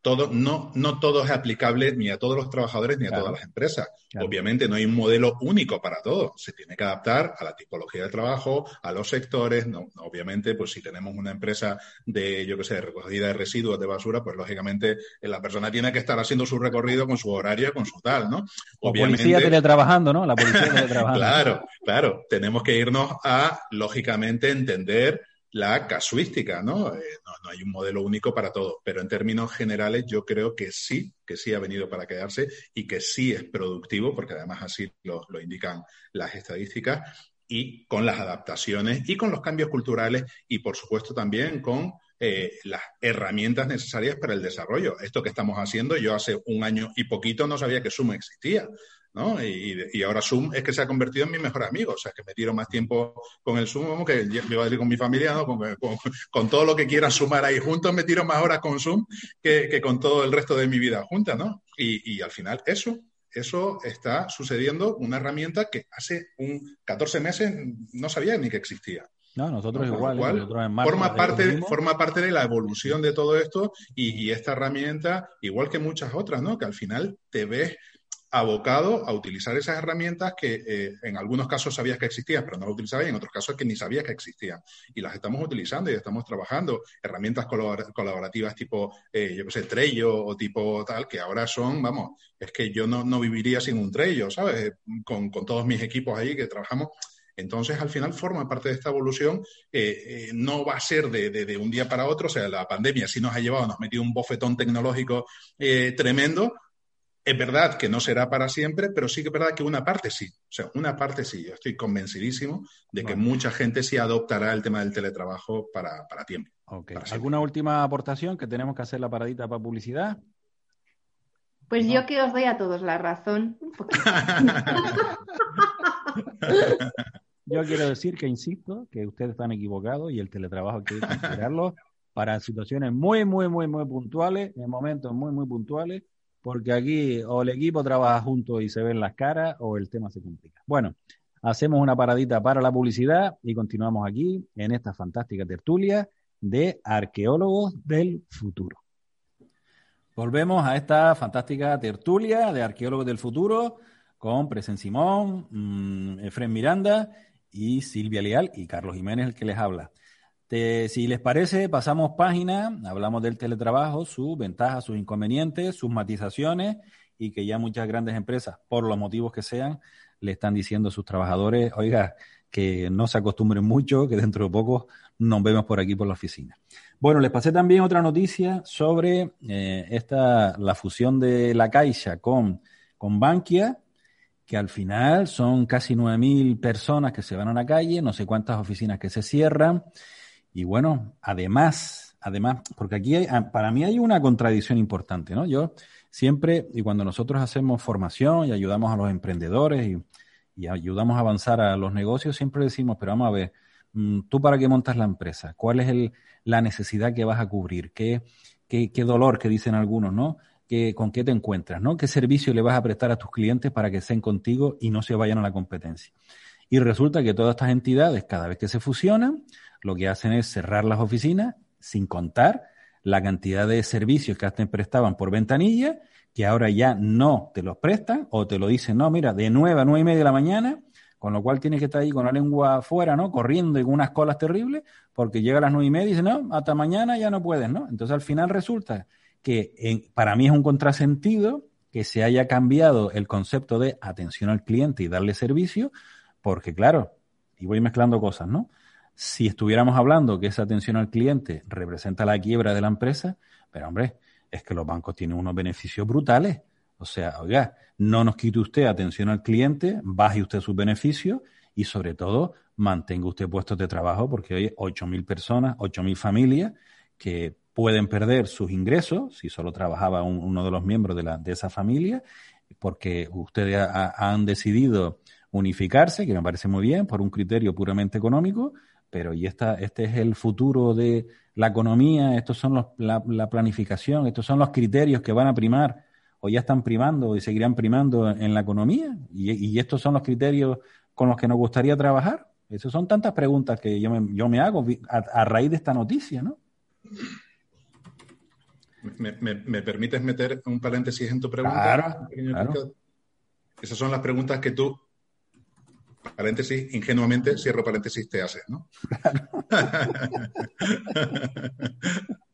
Speaker 2: todo, no, no todo es aplicable ni a todos los trabajadores ni a todas las empresas. Obviamente no hay un modelo único para todo. Se tiene que adaptar a la tipología de trabajo, a los sectores. No, obviamente, pues si tenemos una empresa de, yo qué sé, recogida de residuos de basura, pues lógicamente eh, la persona tiene que estar haciendo su recorrido con su horario, con su tal, ¿no?
Speaker 1: Obviamente, policía teletrabajando, ¿no? La policía <laughs>
Speaker 2: teletrabajando. claro, claro. Tenemos que irnos a, lógicamente, entender la casuística, ¿no? Eh, ¿no? ¿no? hay un modelo único para todo, pero en términos generales yo creo que sí, que sí ha venido para quedarse y que sí es productivo, porque además así lo, indican las estadísticas, y con las adaptaciones y con los cambios culturales y por supuesto también con eh, las herramientas necesarias para el desarrollo. Esto que estamos haciendo, yo hace un año y poquito no sabía que Zoom existía. ¿No? Y, ahora Zoom es que se ha convertido en mi mejor amigo, o sea, que me tiro más tiempo con el Zoom, que yo a ir con mi familia, ¿no? Con, todo lo que quiera sumar ahí juntos, me tiro más horas con Zoom que, con todo el resto de mi vida junta, ¿no? Y, al final eso, eso está sucediendo, una herramienta que hace un 14 meses no sabía ni que existía.
Speaker 1: No, nosotros igual.
Speaker 2: forma, parte, forma parte de la evolución de todo esto y, y, esta herramienta, igual que muchas otras, ¿no? Que al final te ves abocado a utilizar esas herramientas que eh, en algunos casos sabías que existían, pero no las utilizabas y en otros casos que ni sabías que existían. Y las estamos utilizando y estamos trabajando. Herramientas colaborativas tipo, eh, yo qué sé, Trello o tipo tal, que ahora son, vamos, es que yo no, no viviría sin un Trello, ¿sabes? Con, con, todos mis equipos ahí que trabajamos. Entonces, al final, forma parte de esta evolución. Eh, no va a ser de, de, un día para otro. O sea, la pandemia sí nos ha llevado, nos ha metido un bofetón tecnológico tremendo, es verdad que no será para siempre, pero sí que es verdad que una parte sí. O sea, una parte sí. Yo estoy convencidísimo de que mucha gente sí adoptará el tema del teletrabajo para, tiempo.
Speaker 1: ¿Alguna última aportación que tenemos que hacer la paradita para publicidad?
Speaker 3: Pues yo que os doy a todos la razón. <laughs>
Speaker 1: yo quiero decir que insisto que ustedes están equivocados y el teletrabajo hay que considerarlo para situaciones muy, muy, muy, muy puntuales, en momentos muy, muy puntuales porque aquí o el equipo trabaja juntos y se ven las caras o el tema se complica. Bueno, hacemos una paradita para la publicidad y continuamos aquí en esta fantástica tertulia de arqueólogos del futuro. Volvemos a esta fantástica tertulia de arqueólogos del futuro con Presen Simón, mm, Efren Miranda y Silvia Leal y Carlos Jiménez, el que les habla si les parece, pasamos página, hablamos del teletrabajo, sus ventajas, sus inconvenientes, sus matizaciones y que ya muchas grandes empresas, por los motivos que sean, le están diciendo a sus trabajadores, oiga, que no se acostumbren mucho, que dentro de poco nos vemos por aquí por la oficina. Bueno, les pasé también otra noticia sobre eh, esta, la fusión de la Caixa con, con Bankia que al final son casi 9.000 personas que se van a la calle, no sé cuántas oficinas que se cierran. Y bueno, además, además, porque aquí hay, ah, para mí hay una contradicción importante, ¿no? Yo siempre, y cuando nosotros hacemos formación y ayudamos a los emprendedores y, ayudamos a avanzar a los negocios, siempre decimos, pero vamos a ver, mm, ¿tú para qué montas la empresa? ¿Cuál es el, la necesidad que vas a cubrir? ¿Qué, qué, qué dolor que dicen algunos, ¿no? con qué te encuentras, ¿no? ¿Qué servicio le vas a prestar a tus clientes para que estén contigo y no se vayan a la competencia? Y resulta que todas estas entidades, cada vez que se fusionan, lo que hacen es cerrar las oficinas sin contar la cantidad de servicios que antes prestaban por ventanilla, que ahora ya no te los prestan o te lo dicen, no, mira, de 9 a 9 y media de la mañana, con lo cual tienes que estar ahí con la lengua afuera, ¿no? Corriendo y con unas colas terribles, porque llega a las 9 y media y dice, no, hasta mañana ya no puedes, ¿no? Entonces al final resulta que para mí es un contrasentido que se haya cambiado el concepto de atención al cliente y darle servicio, porque claro, y voy mezclando cosas, ¿no? Si estuviéramos hablando que esa atención al cliente representa la quiebra de la empresa, pero hombre, es que los bancos tienen unos beneficios brutales. O sea, oiga, no nos quite usted atención al cliente, baje usted sus beneficios y sobre todo mantenga usted puestos de trabajo porque hay 8.000 personas, 8.000 familias que pueden perder sus ingresos si solo trabajaba uno de los miembros de, la, de esa familia, porque ustedes han decidido unificarse, que me parece muy bien, por un criterio puramente económico, pero y esta, este es el futuro de la economía, estos son los, la, planificación, estos son los criterios que van a primar o ya están primando y seguirán primando en la economía, y, estos son los criterios con los que nos gustaría trabajar. Esas son tantas preguntas que yo me, yo me hago a, a raíz de esta noticia, ¿no?
Speaker 2: ¿Me, permites meter un paréntesis en tu pregunta?
Speaker 1: Claro,
Speaker 2: Esas son las preguntas que tú, paréntesis, ingenuamente, cierro paréntesis, te haces, ¿no? <laughs>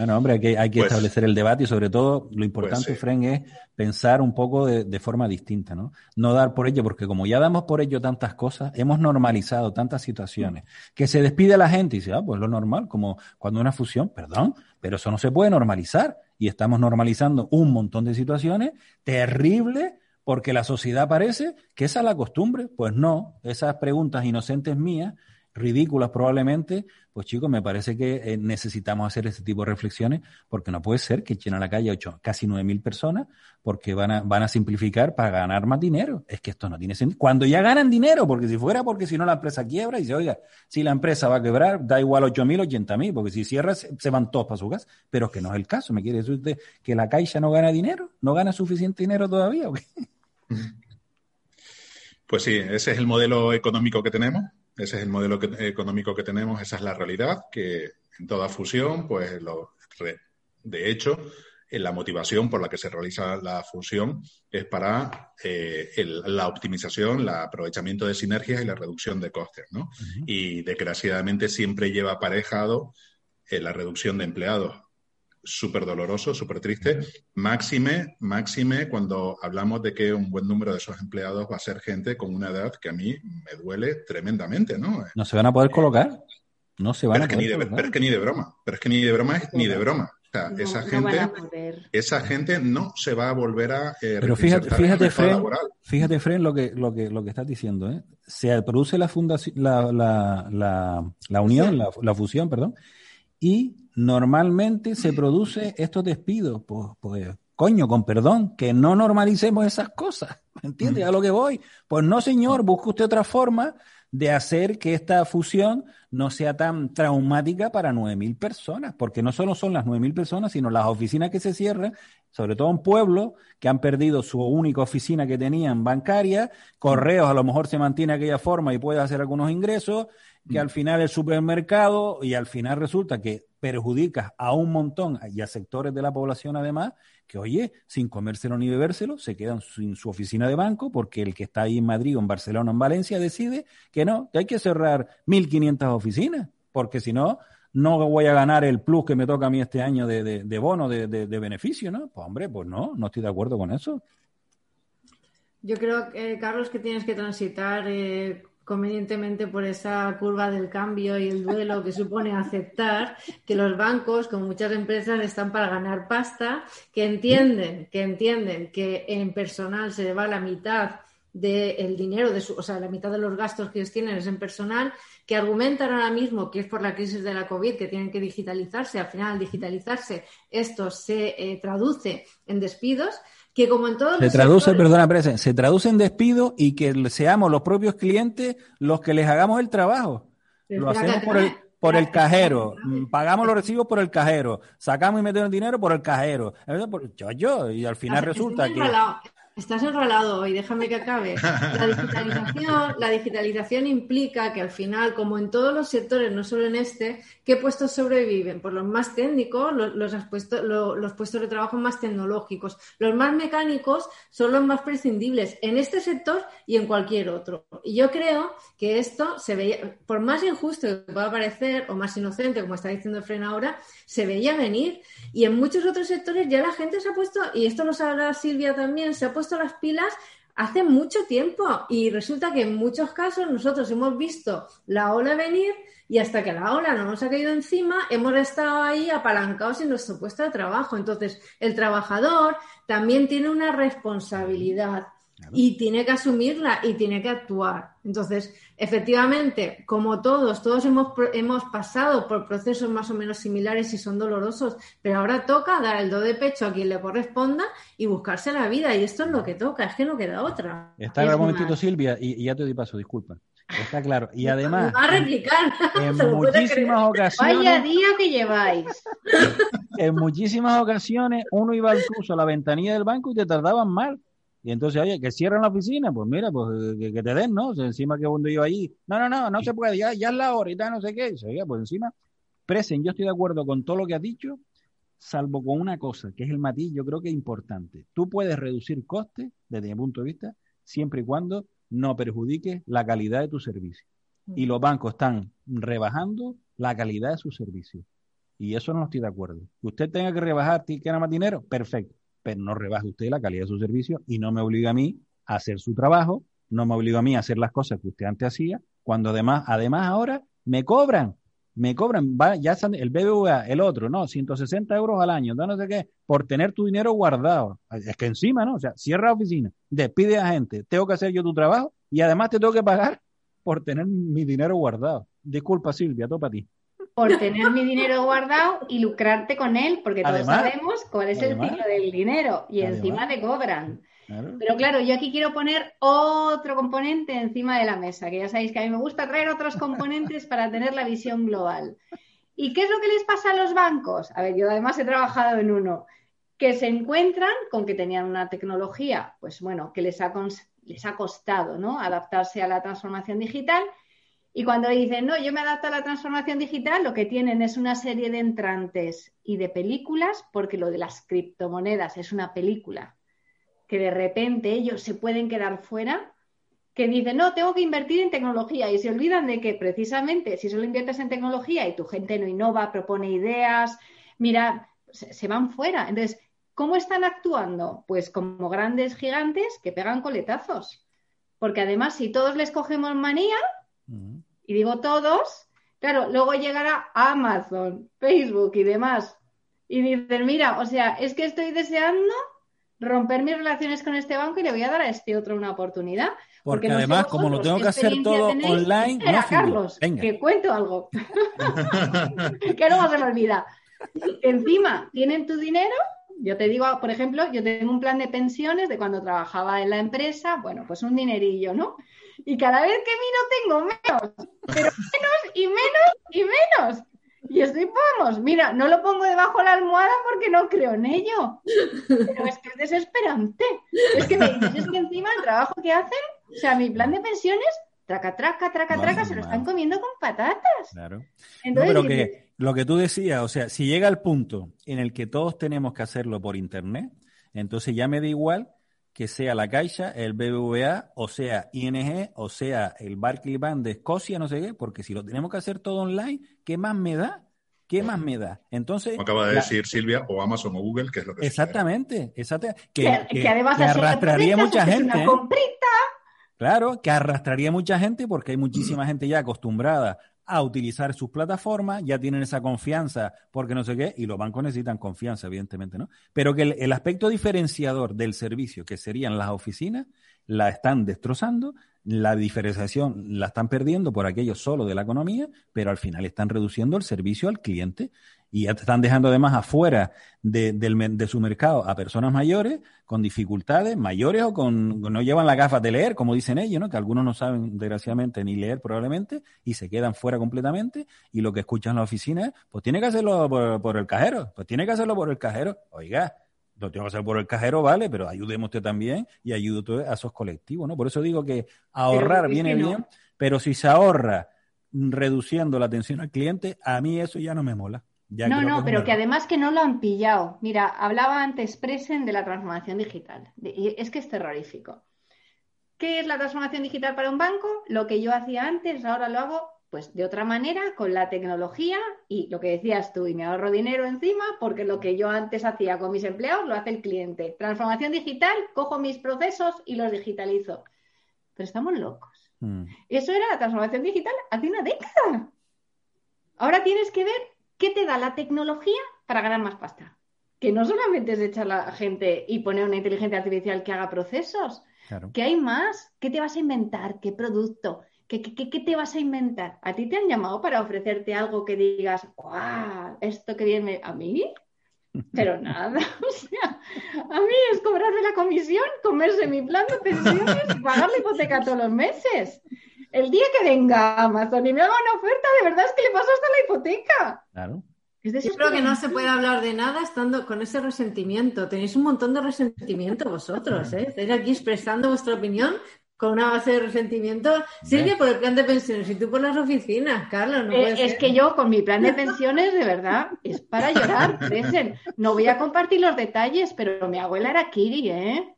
Speaker 1: Bueno, hombre, hay que, hay que pues establecer el debate y sobre todo lo importante, pues Fren, es pensar un poco de, forma distinta, ¿no? No dar por ello, porque como ya damos por ello tantas cosas, hemos normalizado tantas situaciones, que se despide la gente y dice, ah, pues lo normal, como cuando una fusión, perdón, pero eso no se puede normalizar y estamos normalizando un montón de situaciones terribles porque la sociedad parece que esa es la costumbre. Pues no, esas preguntas inocentes mías ridículas probablemente, pues chicos, me parece que eh, necesitamos hacer este tipo de reflexiones porque no puede ser que echen a la calle ocho, casi nueve mil personas porque van a, van a simplificar para ganar más dinero. Es que esto no tiene sentido. Cuando ya ganan dinero, porque si fuera porque si no la empresa quiebra y dice, oiga, si la empresa va a quebrar, da igual ocho mil, ochenta mil, porque si cierra se, van todos para su casa. Pero que no es el caso. ¿Me quiere decir usted que la Caixa no gana dinero? ¿No gana suficiente dinero todavía? <laughs>
Speaker 2: Pues sí, ese es el modelo económico que tenemos ese es el modelo económico que tenemos, esa es la realidad, que en toda fusión, pues lo, de hecho, la motivación por la que se realiza la fusión es para eh, la optimización, el aprovechamiento de sinergias y la reducción de costes, ¿no? Y desgraciadamente siempre lleva aparejado eh, la reducción de empleados súper doloroso, súper triste. Máxime, máxime cuando hablamos de que un buen número de esos empleados va a ser gente con una edad que a mí me duele tremendamente, ¿no?
Speaker 1: ¿No se van a poder colocar? No se van
Speaker 2: a poder colocar. Pero es que ni de broma, pero es que ni de broma es ni de broma. O sea, esa gente, esa gente no se va a volver a
Speaker 1: eh, Pero fíjate, fíjate, Fren, fíjate, Fren, lo que, lo que, lo que estás diciendo, ¿eh? Se produce la fundación, la, la, la, la unión, la, la fusión, perdón, y normalmente se produce estos despidos. Pues, pues, coño, con perdón, que no normalicemos esas cosas. ¿Me entiendes? A lo que voy. Pues no, señor, busque usted otra forma de hacer que esta fusión no sea tan traumática para 9.000 personas, porque no solo son las 9.000 personas, sino las oficinas que se cierran, sobre todo en pueblos que han perdido su única oficina que tenían bancaria, correos a lo mejor se mantiene aquella forma y puede hacer algunos ingresos, que al final el supermercado y al final resulta que perjudicas a un montón y a sectores de la población además, que oye, sin comérselo ni bebérselo, se quedan sin su oficina de banco porque el que está ahí en Madrid o en Barcelona o en Valencia decide que no, que hay que cerrar 1.500 oficinas, porque si no, no voy a ganar el plus que me toca a mí este año de, de, bono, de, de, beneficio, ¿no? Pues hombre, pues no, no estoy de acuerdo con eso.
Speaker 4: Yo creo, eh, Carlos, que tienes que transitar eh, convenientemente por esa curva del cambio y el duelo que supone aceptar que los bancos, como muchas empresas, están para ganar pasta, que entienden, que entienden que en personal se va la mitad del dinero, de su, o sea, la mitad de los gastos que ellos tienen es en personal, que argumentan ahora mismo que es por la crisis de la COVID que tienen que digitalizarse. Al final, al digitalizarse, esto se eh, traduce en despidos. Que como en todos
Speaker 1: se traduce, perdona, se traduce en despido y que seamos los propios clientes los que les hagamos el trabajo. Lo hacemos por el, por el cajero, pagamos los recibos por el cajero, sacamos y metemos el dinero por el cajero. Yo, yo, y al final resulta que...
Speaker 4: Estás enrolado hoy, déjame que acabe. La digitalización, la digitalización implica que al final, como en todos los sectores, no solo en este, ¿qué puestos sobreviven? Pues los más técnicos, los, los, puestos, de trabajo más tecnológicos. Los más mecánicos son los más prescindibles en este sector y en cualquier otro. Y yo creo que esto se veía, por más injusto que pueda parecer, o más inocente, como está diciendo Fren ahora, se veía venir. Y en muchos otros sectores ya la gente se ha puesto, y esto lo sabrá Silvia también, se ha puesto las pilas hace mucho tiempo y resulta que en muchos casos nosotros hemos visto la ola venir y hasta que la ola no nos ha caído encima hemos estado ahí apalancados en nuestro puesto de trabajo. Entonces, el trabajador también tiene una responsabilidad y tiene que asumirla y tiene que actuar. Entonces, efectivamente, como todos, todos hemos, hemos pasado por procesos más o menos similares y son dolorosos, pero ahora toca dar el do de pecho a quien le corresponda y buscarse la vida. Y esto es lo que toca, es que no queda otra.
Speaker 1: Está el momentito, Silvia, y, ya te doy paso, disculpa. Está claro. Y <laughs> además.
Speaker 4: Va a replicar.
Speaker 1: En, <laughs> muchísimas ocasiones.
Speaker 3: Vaya día que lleváis. <laughs>
Speaker 1: En muchísimas ocasiones uno iba al curso a la ventanilla del banco y te tardaban mal y entonces, oye, que cierran la oficina, pues mira, pues que, te den, ¿no? encima que cuando yo ahí, no, no, no, no se puede, ya, ya es la hora y tal, no sé qué. oye, pues encima, presen, yo estoy de acuerdo con todo lo que has dicho, salvo con una cosa, que es el matiz, yo creo que es importante. Tú puedes reducir costes, desde mi punto de vista, siempre y cuando no perjudiques la calidad de tu servicio. Y los bancos están rebajando la calidad de su servicio. Y eso no estoy de acuerdo. Que usted tenga que rebajar, que gana más dinero, perfecto pero no rebaje usted la calidad de su servicio y no me obliga a mí a hacer su trabajo, no me obliga a mí a hacer las cosas que usted antes hacía, cuando además, además ahora me cobran, me cobran, va, ya el BBVA, el otro, no, 160 euros al año, no sé qué, por tener tu dinero guardado. Es que encima, ¿no? O sea, cierra oficina, despide a gente, tengo que hacer yo tu trabajo y además te tengo que pagar por tener mi dinero guardado. Disculpa, Silvia, topa a ti
Speaker 3: por tener mi dinero guardado y lucrarte con él, porque todos sabemos cuál es el ciclo del dinero y encima te cobran. Pero claro, yo aquí quiero poner otro componente encima de la mesa, que ya sabéis que a mí me gusta traer otros componentes para tener la visión global. ¿Y qué es lo que les pasa a los bancos? A ver, yo además he trabajado en uno, que se encuentran con que tenían una tecnología, pues bueno, que les ha, les ha costado ¿no? adaptarse a la transformación digital y cuando dicen, no, yo me adapto a la transformación digital, lo que tienen es una serie de entrantes y de películas, porque lo de las criptomonedas es una película, que de repente ellos se pueden quedar fuera, que dicen, no, tengo que invertir en tecnología y se olvidan de que precisamente si solo inviertes en tecnología y tu gente no innova, propone ideas, mira, se, van fuera. Entonces, ¿cómo están actuando? Pues como grandes gigantes que pegan coletazos. Porque además, si todos les cogemos manía, y digo todos, claro, luego llegará Amazon, Facebook y demás. Y dicen, mira, o sea, es que estoy deseando romper mis relaciones con este banco y le voy a dar a este otro una oportunidad.
Speaker 1: Porque, además, como lo tengo que hacer todo online,
Speaker 3: Espera, Carlos, que cuento algo. <laughs> que luego se me olvida. Encima, tienen tu dinero. Yo te digo, por ejemplo, yo tengo un plan de pensiones de cuando trabajaba en la empresa, bueno, pues un dinerillo, ¿no? Y cada vez que miro tengo menos, pero menos y menos y menos. Y estoy, vamos, mira, no lo pongo debajo de la almohada porque no creo en ello. Pero es que es desesperante. Es que me dices, que encima el trabajo que hacen, o sea, mi plan de pensiones, traca, traca, traca, traca, se lo están comiendo con patatas.
Speaker 1: Claro. Entonces, pero que lo que tú decías, o sea, si llega el punto en el que todos tenemos que hacerlo por internet, entonces ya me da igual que sea la Caixa, el BBVA, o sea ING, o sea el Barclays Bank de Escocia, no sé qué, porque si lo tenemos que hacer todo online, ¿qué más me da? ¿Qué más me da? Entonces.
Speaker 2: acaba de decir Silvia, o Amazon o Google, que es lo que.
Speaker 1: Exactamente, exactamente. Que, que, arrastraría mucha gente. ¿eh? Claro, que arrastraría mucha gente porque hay muchísima <clears throat> gente ya acostumbrada a utilizar sus plataformas, ya tienen esa confianza porque no sé qué, y los bancos necesitan confianza, evidentemente, ¿no? Pero que el, aspecto diferenciador del servicio, que serían las oficinas, la están destrozando, la diferenciación la están perdiendo por aquello solo de la economía, pero al final están reduciendo el servicio al cliente y están dejando además afuera de, su mercado a personas mayores con dificultades mayores o con no llevan las gafas de leer, como dicen ellos, ¿no? que algunos no saben desgraciadamente ni leer probablemente y se quedan fuera completamente y lo que escuchan en la oficina es, pues tiene que hacerlo por, el cajero, pues tiene que hacerlo por el cajero. Oiga, lo tengo que hacer por el cajero, vale, pero ayúdeme usted también y ayude a esos colectivos, ¿no? Por eso digo que ahorrar viene bien, pero si se ahorra reduciendo la atención al cliente, a mí eso ya no me mola
Speaker 3: no, no, pero que además que no lo han pillado. Mira, hablaba antes Presen de la transformación digital. Es que es terrorífico. ¿Qué es la transformación digital para un banco? Lo que yo hacía antes, ahora lo hago pues de otra manera, con la tecnología y lo que decías tú, y me ahorro dinero encima porque lo que yo antes hacía con mis empleados lo hace el cliente. Transformación digital, cojo mis procesos y los digitalizo. Pero estamos locos. Hmm. Eso era la transformación digital hace una década. Ahora tienes que ver ¿Qué te da la tecnología para ganar más pasta? Que no solamente es echar a la gente y poner una inteligencia artificial que haga procesos, que hay más. ¿Qué te vas a inventar? ¿Qué producto? ¿Qué, qué, te vas a inventar? ¿A ti te han llamado para ofrecerte algo que digas, ¡guau! Esto que viene a mí? Pero <laughs> nada, <laughs> o sea, a mí es cobrarme la comisión, comerse mi plan de pensiones y pagar la hipoteca todos los meses el día que venga Amazon y me haga una oferta, de verdad es que le paso hasta la hipoteca.
Speaker 1: Claro.
Speaker 4: Yo creo que no se puede hablar de nada estando con ese resentimiento. Tenéis un montón de resentimiento vosotros, ¿eh? Estáis aquí expresando vuestra opinión con una base de resentimiento. Silvia por el plan de pensiones y tú por las oficinas, Carlos. No
Speaker 3: eh, es que yo con mi plan de <laughs> pensiones, de verdad, es para llorar. No voy a compartir los detalles, pero mi abuela era Kiri, ¿eh?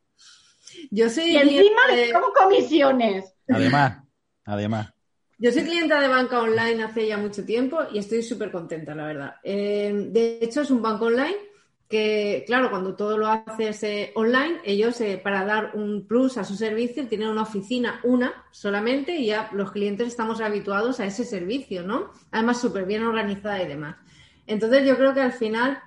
Speaker 4: Yo soy.
Speaker 3: Y encima como comisiones.
Speaker 1: Además, además.
Speaker 4: Yo soy clienta de banca online hace ya mucho tiempo y estoy súper contenta, la verdad. Eh, de hecho, es un banco online que, claro, cuando todo lo haces eh, online, ellos eh, para dar un plus a su servicio tienen una oficina, una solamente, y ya los clientes estamos habituados a ese servicio, ¿no? Además, súper bien organizada y demás. Entonces, yo creo que al final,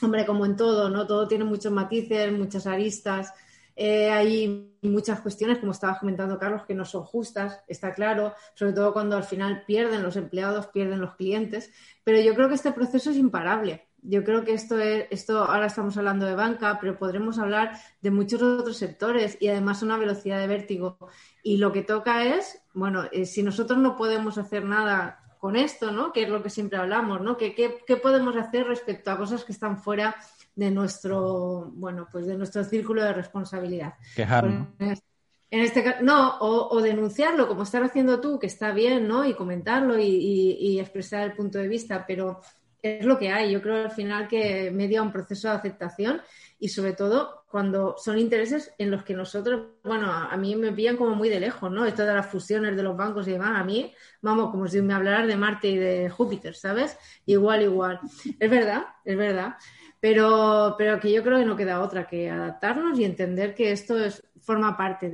Speaker 4: hombre, como en todo, ¿no? Todo tiene muchos matices, muchas aristas. Eh, hay muchas cuestiones, como estaba comentando Carlos, que no son justas, está claro, sobre todo cuando al final pierden los empleados, pierden los clientes, pero yo creo que este proceso es imparable. Yo creo que esto es, esto ahora estamos hablando de banca, pero podremos hablar de muchos otros sectores y además una velocidad de vértigo. Y lo que toca es, bueno, eh, si nosotros no podemos hacer nada con esto, ¿no? Que es lo que siempre hablamos, ¿no? ¿Qué, qué podemos hacer respecto a cosas que están fuera de nuestro, bueno, pues de nuestro círculo de responsabilidad.
Speaker 1: Quejarnos.
Speaker 4: En este caso, no, o, denunciarlo, como estás haciendo tú, que está bien, ¿no? Y comentarlo y, expresar el punto de vista, pero es lo que hay. Yo creo al final que media un proceso de aceptación y sobre todo cuando son intereses en los que nosotros, bueno, a, mí me pillan como muy de lejos, ¿no? Esto de las fusiones de los bancos y demás, a mí, vamos, como si me hablaras de Marte y de Júpiter, ¿sabes? Igual, igual. Es verdad, es verdad. Pero, pero que yo creo que no queda otra que adaptarnos y entender que esto es, forma parte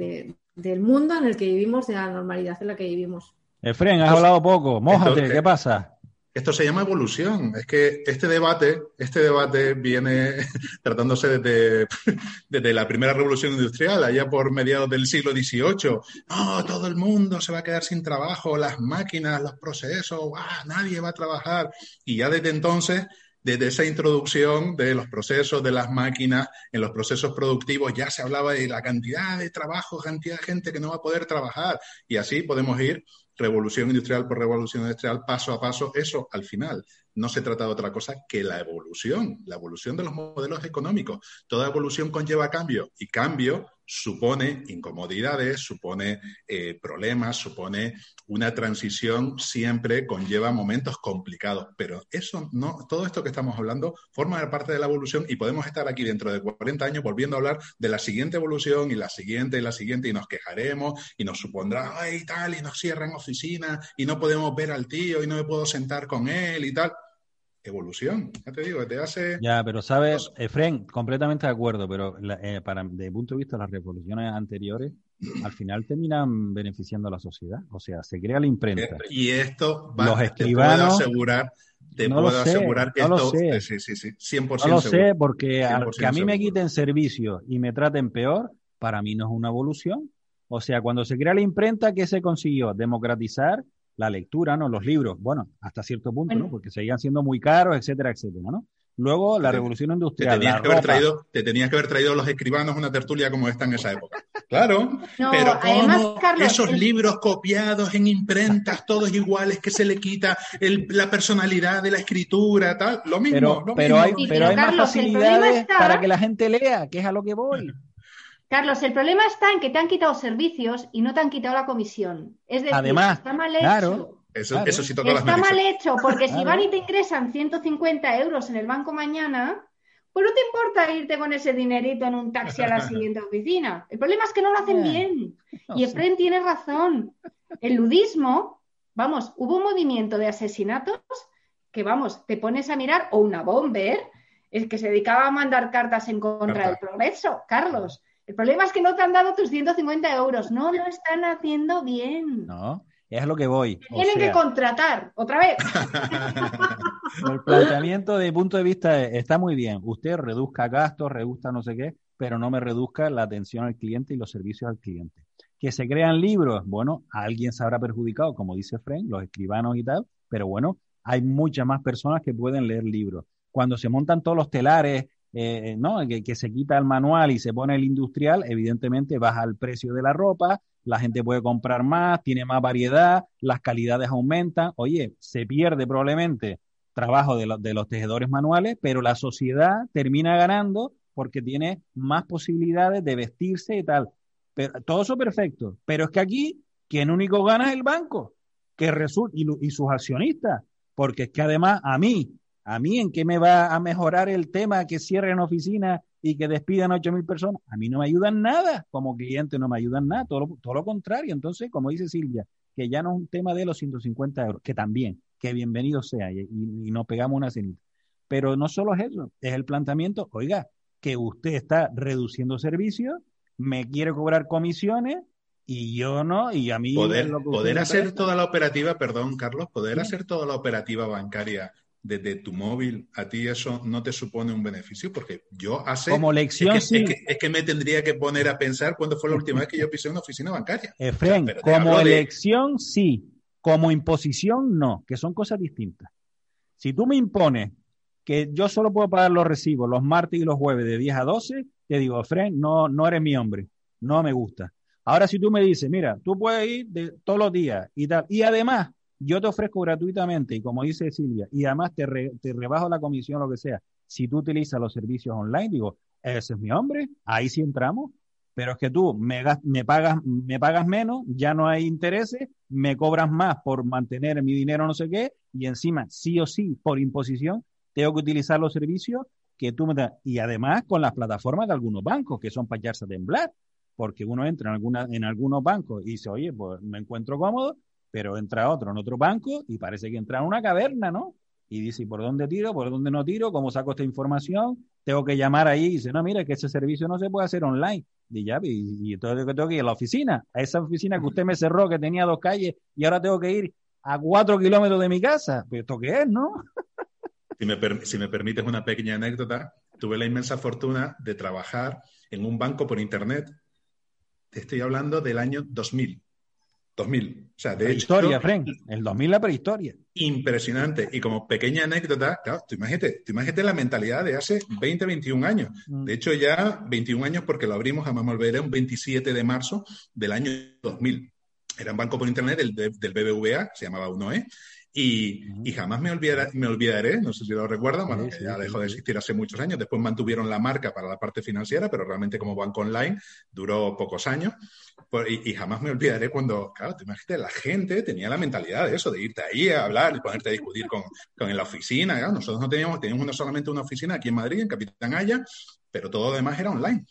Speaker 4: del mundo en el que vivimos, de la normalidad en la que vivimos.
Speaker 1: Efren, has hablado poco. Mójate, ¿qué pasa?
Speaker 2: Esto se llama evolución. Es que este debate, este debate viene <laughs> tratándose desde, <laughs> desde, la primera revolución industrial, allá por mediados del siglo XVIII. No, todo el mundo se va a quedar sin trabajo, las máquinas, los procesos, nadie va a trabajar. Y ya desde entonces desde esa introducción de los procesos, de las máquinas, en los procesos productivos, ya se hablaba de la cantidad de trabajo, cantidad de gente que no va a poder trabajar. Y así podemos ir revolución industrial por revolución industrial, paso a paso, eso al final. No se trata de otra cosa que la evolución, la evolución de los modelos económicos. Toda evolución conlleva cambio y cambio supone incomodidades, supone eh, problemas, supone una transición, siempre conlleva momentos complicados. Pero eso no, todo esto que estamos hablando forma parte de la evolución y podemos estar aquí dentro de 40 años volviendo a hablar de la siguiente evolución y la siguiente y la siguiente y nos quejaremos y nos supondrá, ay, tal, y nos cierran oficina y no podemos ver al tío y no me puedo sentar con él y tal. Evolución. Ya te digo, desde hace...
Speaker 1: Ya, pero sabes, Efren, completamente de acuerdo, pero eh, para, desde el punto de vista de las revoluciones anteriores, al final terminan beneficiando a la sociedad. O sea, se crea la imprenta.
Speaker 2: Y esto va, los escribanos, te puedo asegurar, te puedo asegurar que
Speaker 1: no
Speaker 2: esto...
Speaker 1: Lo sé.
Speaker 2: Sí, sí, sí, 100%
Speaker 1: No lo
Speaker 2: seguro.
Speaker 1: sé, porque al que a mí me quiten servicio y me traten peor, para mí no es una evolución. O sea, cuando se crea la imprenta, ¿qué se consiguió? Democratizar la lectura, ¿no? Los libros, bueno, hasta cierto punto,
Speaker 3: Bueno.
Speaker 1: ¿no? Porque seguían siendo muy caros, etcétera, etcétera, ¿no? Luego la
Speaker 2: Te-
Speaker 1: revolución
Speaker 2: Te
Speaker 1: industrial,
Speaker 2: tenías,
Speaker 1: la
Speaker 2: que haber traído, te tenías que haber traído los escribanos una tertulia como esta en esa época. Claro,
Speaker 3: No,
Speaker 2: pero
Speaker 3: además,
Speaker 2: ¿cómo
Speaker 3: Carlos,
Speaker 2: esos
Speaker 3: el-
Speaker 2: libros copiados en imprentas, todos iguales, que se le quita el- la personalidad de la escritura, tal? Lo mismo,
Speaker 1: Pero,
Speaker 2: lo
Speaker 1: pero
Speaker 2: mismo.
Speaker 1: hay,
Speaker 3: Sí,
Speaker 1: pero
Speaker 3: pero,
Speaker 1: hay más
Speaker 3: Carlos,
Speaker 1: facilidades
Speaker 3: está-
Speaker 1: para que la gente lea, que es a lo que voy.
Speaker 3: Carlos, el problema está en que te han quitado servicios y no te han quitado la comisión. Es decir,
Speaker 1: Además,
Speaker 3: está mal hecho.
Speaker 1: claro.
Speaker 2: Eso,
Speaker 1: claro.
Speaker 2: eso sí toca las
Speaker 3: Está mal hecho, porque si van y te ingresan 150 euros en el banco mañana, pues no te importa irte con ese dinerito en un taxi a la <laughs> siguiente oficina. El problema es que no lo hacen bien.
Speaker 1: no
Speaker 3: Y. Efren tiene razón. El ludismo, vamos, hubo un movimiento de asesinatos que, vamos, te pones a mirar, o una bomber, es que se dedicaba a mandar cartas en contra
Speaker 2: Carta.
Speaker 3: del progreso. Carlos, el problema es que no te han dado tus 150 euros. No lo están haciendo bien.
Speaker 1: No, es lo que voy.
Speaker 3: Tienen que contratar, otra vez. <laughs>
Speaker 1: El planteamiento de punto de vista es- está muy bien. Usted reduzca gastos, reduzca no sé qué, pero no me reduzca la atención al cliente y los servicios al cliente. Que se crean libros, bueno, alguien se habrá perjudicado, como dice Frank, los escribanos y tal, pero bueno, hay muchas más personas que pueden leer libros. Cuando se montan todos los telares, eh, ¿no? Que, que se quita el manual y se pone el industrial, evidentemente baja el precio de la ropa, la gente puede comprar más, tiene más variedad, las calidades aumentan. Oye, se pierde probablemente trabajo de, los- de los tejedores manuales, pero la sociedad termina ganando porque tiene más posibilidades de vestirse y tal. Pero, todo eso perfecto. Pero es que aquí quien único gana es el banco que resul- y, y sus accionistas. Porque es que además a mí, a mí en qué me va a mejorar el tema que cierren oficinas y que despidan ocho mil personas. A mí no me ayudan nada. Como cliente no me ayudan nada. Todo lo, todo lo contrario. Entonces, como dice Silvia, que ya no es un tema de los 150 euros, que también, que bienvenido sea y, y, y nos pegamos una cenita. Pero no solo es eso, es el planteamiento, oiga, que usted está reduciendo servicios, me quiere cobrar comisiones y yo no, y a mí
Speaker 2: Poder, hacer toda la operativa, perdón, Carlos, poder
Speaker 1: Sí.
Speaker 2: hacer toda la operativa bancaria desde tu móvil, a ti eso no te supone un beneficio, porque yo hace...
Speaker 1: Como lección,
Speaker 2: es, que,
Speaker 1: sí.
Speaker 2: es, que, es que me tendría que poner a pensar cuándo fue la última vez que yo pisé una oficina bancaria.
Speaker 1: Efren,
Speaker 2: te
Speaker 1: como
Speaker 2: de-
Speaker 1: elección, sí. Como imposición, no, que son cosas distintas. Si tú me impones que yo solo puedo pagar los recibos los martes y los jueves de 10 a 12, te digo, Efren, no, no eres mi hombre, no me gusta. Ahora, si tú me dices, mira, tú puedes ir de, todos los días y tal, y además yo te ofrezco gratuitamente, y como dice Silvia, y además te, te rebajo la comisión, lo que sea, si tú utilizas los servicios online, digo, ese es mi hombre, ahí sí entramos, pero es que tú me, me, pagas, me pagas menos, ya no hay intereses, me cobras más por mantener mi dinero no sé qué, y encima, sí o sí, por imposición, tengo que utilizar los servicios que tú me das. Y además con las plataformas de algunos bancos, que son para echarse a temblar, porque uno entra en, alguna, en algunos bancos y dice, oye, pues me encuentro cómodo, pero entra otro en otro banco y parece que entra en una caverna, ¿no? Y dice, ¿por dónde tiro? ¿Por dónde no tiro? ¿Cómo saco esta información? Tengo que llamar ahí y dice, no, mira, que ese servicio no se puede hacer online. Y ya, y, y entonces tengo que ir a la oficina, a esa oficina que usted me cerró, que tenía dos calles, y ahora tengo que ir a cuatro kilómetros de mi casa. Pues esto qué es, ¿no?
Speaker 2: Si me, si me permites una pequeña anécdota, tuve la inmensa fortuna de trabajar en un banco por internet. Te estoy hablando del año 2000. 2000. O sea, de
Speaker 1: prehistoria,
Speaker 2: hecho,
Speaker 1: Fren. El 2000 la prehistoria.
Speaker 2: Impresionante. Y como pequeña anécdota, claro, tú imagínate, tú imagínate la mentalidad de hace 20, 21 años.
Speaker 1: Mm.
Speaker 2: De hecho, ya 21 años porque lo abrimos, jamás me olvidaré, un 27 de marzo del año 2000. Era un banco por internet del, del BBVA, se llamaba UNOE, y, y, jamás me olvidaré, me olvidaré, no sé si lo recuerdan, bueno, sí, sí, ya dejó de existir hace muchos años, después mantuvieron la marca para la parte financiera, pero realmente como banco online duró pocos años, y, y jamás me olvidaré cuando, claro, te imaginas, la gente tenía la mentalidad de eso, de irte ahí a hablar y ponerte a discutir con, con en la oficina, claro, nosotros no teníamos, teníamos solamente una oficina aquí en Madrid, en Capitán Haya, pero todo lo demás era online.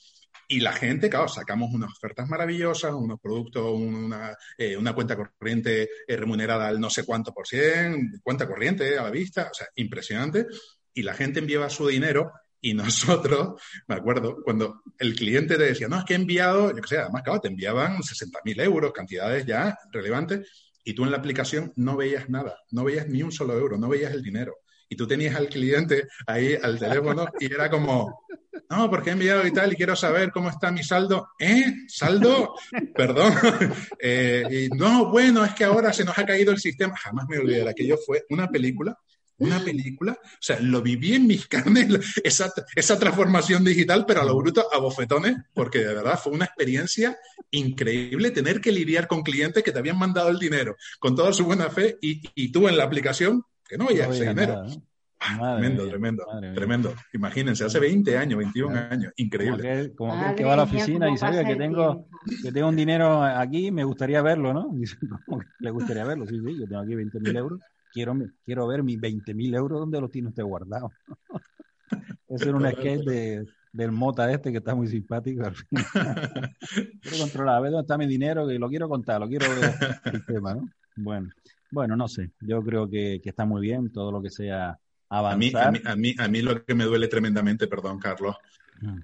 Speaker 2: Y la gente, claro, sacamos unas ofertas maravillosas, unos productos, una, eh, una cuenta corriente eh, remunerada al no sé cuánto por cien, cuenta corriente a la vista, o sea, impresionante. Y la gente enviaba su dinero y <laughs> nosotros, me acuerdo, cuando el cliente te decía, no, es que he enviado, yo qué sé, además, claro, te enviaban 60.000 euros, cantidades ya relevantes, y tú en la aplicación no veías nada, no veías ni un solo euro, no veías el dinero. Y tú tenías al cliente ahí al teléfono y era como, no, porque he enviado y tal y quiero saber cómo está mi saldo. ¿Eh? ¿Saldo? Perdón. <laughs> Eh, no, bueno, es que ahora se nos ha caído el sistema. Jamás me olvidaré. Aquello fue una película una película, o sea, lo viví en mis <laughs> carnes, esa, esa transformación digital, pero a lo bruto, a bofetones, porque de verdad fue una experiencia increíble tener que lidiar con clientes que te habían mandado el dinero con toda su buena fe y, y tú en la aplicación que no veías ese dinero. Ah, tremendo, tremendo, tremendo. Imagínense, hace 20 años, 21 años, increíble.
Speaker 1: Como que, que va a la oficina y sabe que tengo, que tengo un dinero aquí, me gustaría verlo, ¿no? <laughs> le gustaría verlo, sí, sí, yo tengo aquí 20 mil euros quiero, quiero ver mis 20 mil euros, ¿dónde los tiene usted guardado? <laughs> Ese era un sketch de, del Mota este que está muy simpático. <laughs> quiero controlar, a ver dónde está mi dinero, que lo quiero contar, lo quiero ver el tema, ¿no? Bueno, bueno, no sé, yo creo que, que está muy bien todo lo que sea avanzar.
Speaker 2: A mí, a, mí, a, mí, lo que me duele tremendamente, perdón, Carlos,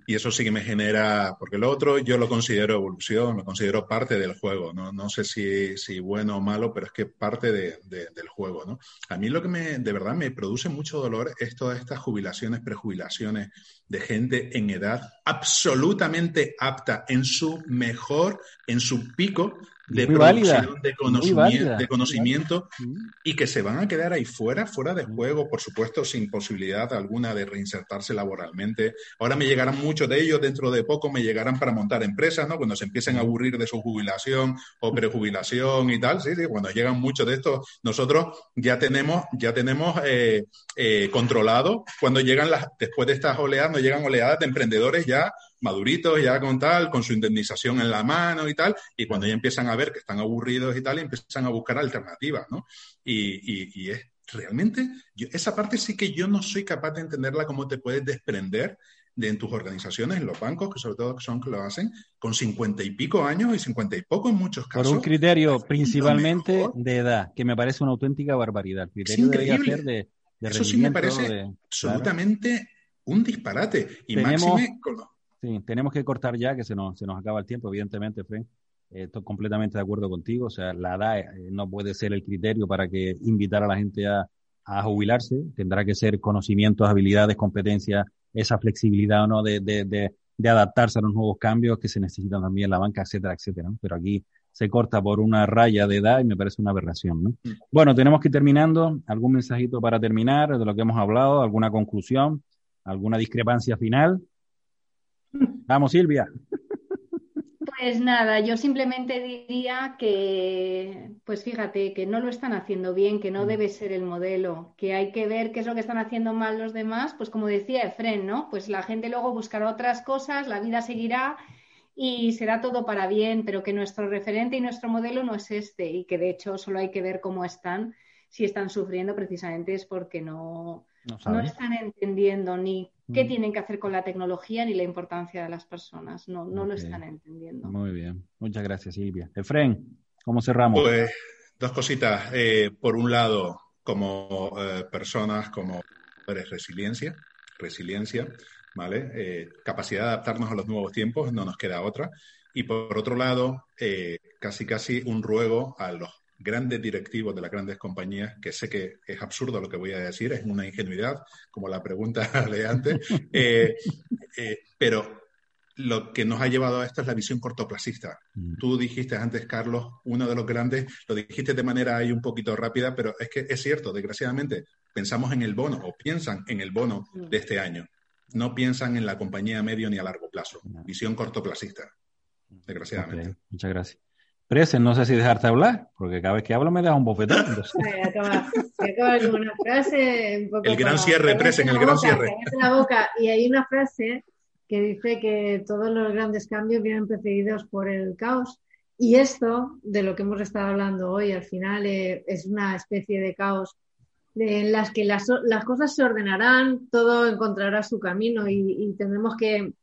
Speaker 2: y eso sí que me genera, porque lo otro yo lo considero evolución, lo considero parte del juego, no, no sé si, si, bueno o malo, pero es que parte de, de, del juego, ¿no? A mí lo que me, de verdad me produce mucho dolor es todas estas jubilaciones, prejubilaciones de gente en edad absolutamente apta, en su mejor, en su pico de producción, de conocimiento, de conocimiento y que se van a quedar ahí fuera, fuera de juego, por supuesto, sin posibilidad alguna de reinsertarse laboralmente. Ahora me llegarán muchos de ellos, dentro de poco me llegarán para montar empresas, ¿no? Cuando se empiecen a aburrir de su jubilación o prejubilación y tal, sí, sí, cuando llegan muchos de estos, nosotros ya tenemos, ya tenemos eh, eh, controlado cuando llegan las, después de estas oleadas, nos llegan oleadas de emprendedores ya maduritos, ya con tal, con su indemnización en la mano y tal, y cuando ya empiezan a ver que están aburridos y tal, empiezan a buscar alternativas, ¿no? Y, es realmente, esa parte sí que yo no soy capaz de entenderla cómo te puedes desprender de en tus organizaciones, en los bancos, que sobre todo son que lo hacen, con cincuenta y pico años y cincuenta y poco en muchos casos.
Speaker 1: Por un criterio principalmente de edad, que me parece una auténtica barbaridad. criterio
Speaker 2: es de, Eso sí me parece absolutamente un disparate. Y máxime con
Speaker 1: Sí, tenemos que cortar ya, que se nos, se nos acaba el tiempo, evidentemente, Fren. Eh, estoy completamente de acuerdo contigo. O sea, la edad eh, no puede ser el criterio para que invitar a la gente a, a jubilarse. Tendrá que ser conocimientos, habilidades, competencias, esa flexibilidad ¿no? de, de, de, de, adaptarse a los nuevos cambios que se necesitan también en la banca, etcétera, etcétera. ¿no? Pero aquí se corta por una raya de edad y me parece una aberración. ¿no? Mm. Bueno, tenemos que ir terminando. ¿Algún mensajito para terminar de lo que hemos hablado? ¿Alguna conclusión? ¿Alguna discrepancia final? Vamos, Silvia.
Speaker 3: Pues nada, yo simplemente diría que, pues fíjate, que no lo están haciendo bien, que no mm. debe ser el modelo, que hay que ver qué es lo que están haciendo mal los demás, pues como decía Efren, ¿no? Pues la gente luego buscará otras cosas, la vida seguirá y será todo para bien, pero que nuestro referente y nuestro modelo no es este y que de hecho solo hay que ver cómo están, si están sufriendo precisamente es porque no, no, están entendiendo ni qué mm. tienen que hacer con la tecnología ni la importancia de las personas. No, no lo están entendiendo.
Speaker 1: Muy bien. Muchas gracias, Silvia. Efren, ¿cómo cerramos?
Speaker 2: Pues dos cositas. Eh, por un lado, como eh, personas, como resiliencia, resiliencia, ¿vale? Eh, capacidad de adaptarnos a los nuevos tiempos, no nos queda otra. Y por otro lado, casi casi un ruego a los grandes directivos de las grandes compañías, que sé que es absurdo lo que voy a decir, es una ingenuidad, como la pregunta <laughs> de antes, eh, eh, pero lo que nos ha llevado a esto es la visión cortoplacista. Mm. Tú dijiste antes, Carlos, uno de los grandes, lo dijiste de manera ahí un poquito rápida, pero es que es cierto, desgraciadamente, pensamos en el bono o piensan en el bono mm. de este año. No piensan en la compañía a medio ni a largo plazo. Visión cortoplacista, desgraciadamente.
Speaker 1: Muchas gracias. Presen, no sé si dejarte hablar, porque cada vez que hablo me da un bofetón. <laughs>
Speaker 4: con una frase
Speaker 2: El gran cierre, Presen, el gran cierre.
Speaker 4: La boca. Y hay una frase que dice que todos los grandes cambios vienen precedidos por el caos. Y esto, de lo que hemos estado hablando hoy, al final eh, es una especie de caos en las que las, las, cosas se ordenarán, todo encontrará su camino y, y tendremos que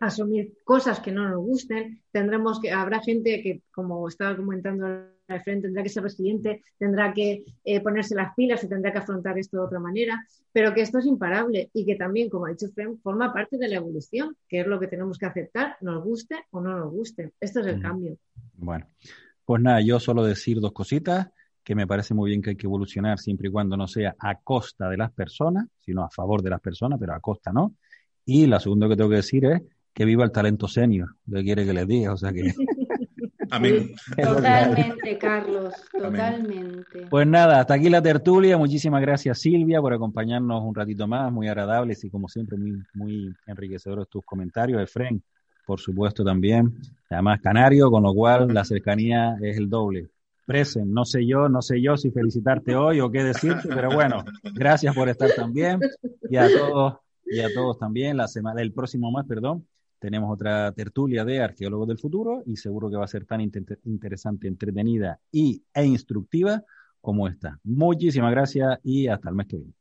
Speaker 4: asumir cosas que no nos gusten, tendremos que, habrá gente que, como estaba comentando al frente, tendrá que ser resiliente, tendrá que eh, ponerse las pilas y tendrá que afrontar esto de otra manera, pero que esto es imparable y que también, como ha dicho Fren, forma parte de la evolución, que es lo que tenemos que aceptar, nos guste o no nos guste. Esto es el cambio.
Speaker 1: Bueno, pues nada, yo solo decir dos cositas que me parece muy bien que hay que evolucionar siempre y cuando no sea a costa de las personas, sino a favor de las personas, pero a costa no. Y la segunda que tengo que decir es que viva el talento senior, lo que quiere que les diga, o sea que... <laughs>
Speaker 2: Amén. <laughs>
Speaker 3: Totalmente, Carlos, totalmente.
Speaker 1: Pues nada, hasta aquí la tertulia. Muchísimas gracias, Silvia, por acompañarnos un ratito más, muy agradables y como siempre muy, muy enriquecedores tus comentarios. Efren, por supuesto, también. Además, canario, con lo cual la cercanía es el doble. Presen, no sé yo, no sé yo si felicitarte hoy o qué decirte, pero bueno, gracias por estar también y a todos y a todos también. La semana, el próximo mes, perdón, tenemos otra tertulia de arqueólogos del futuro y seguro que va a ser tan interesante, entretenida y, e instructiva como esta. Muchísimas gracias y hasta el mes que viene.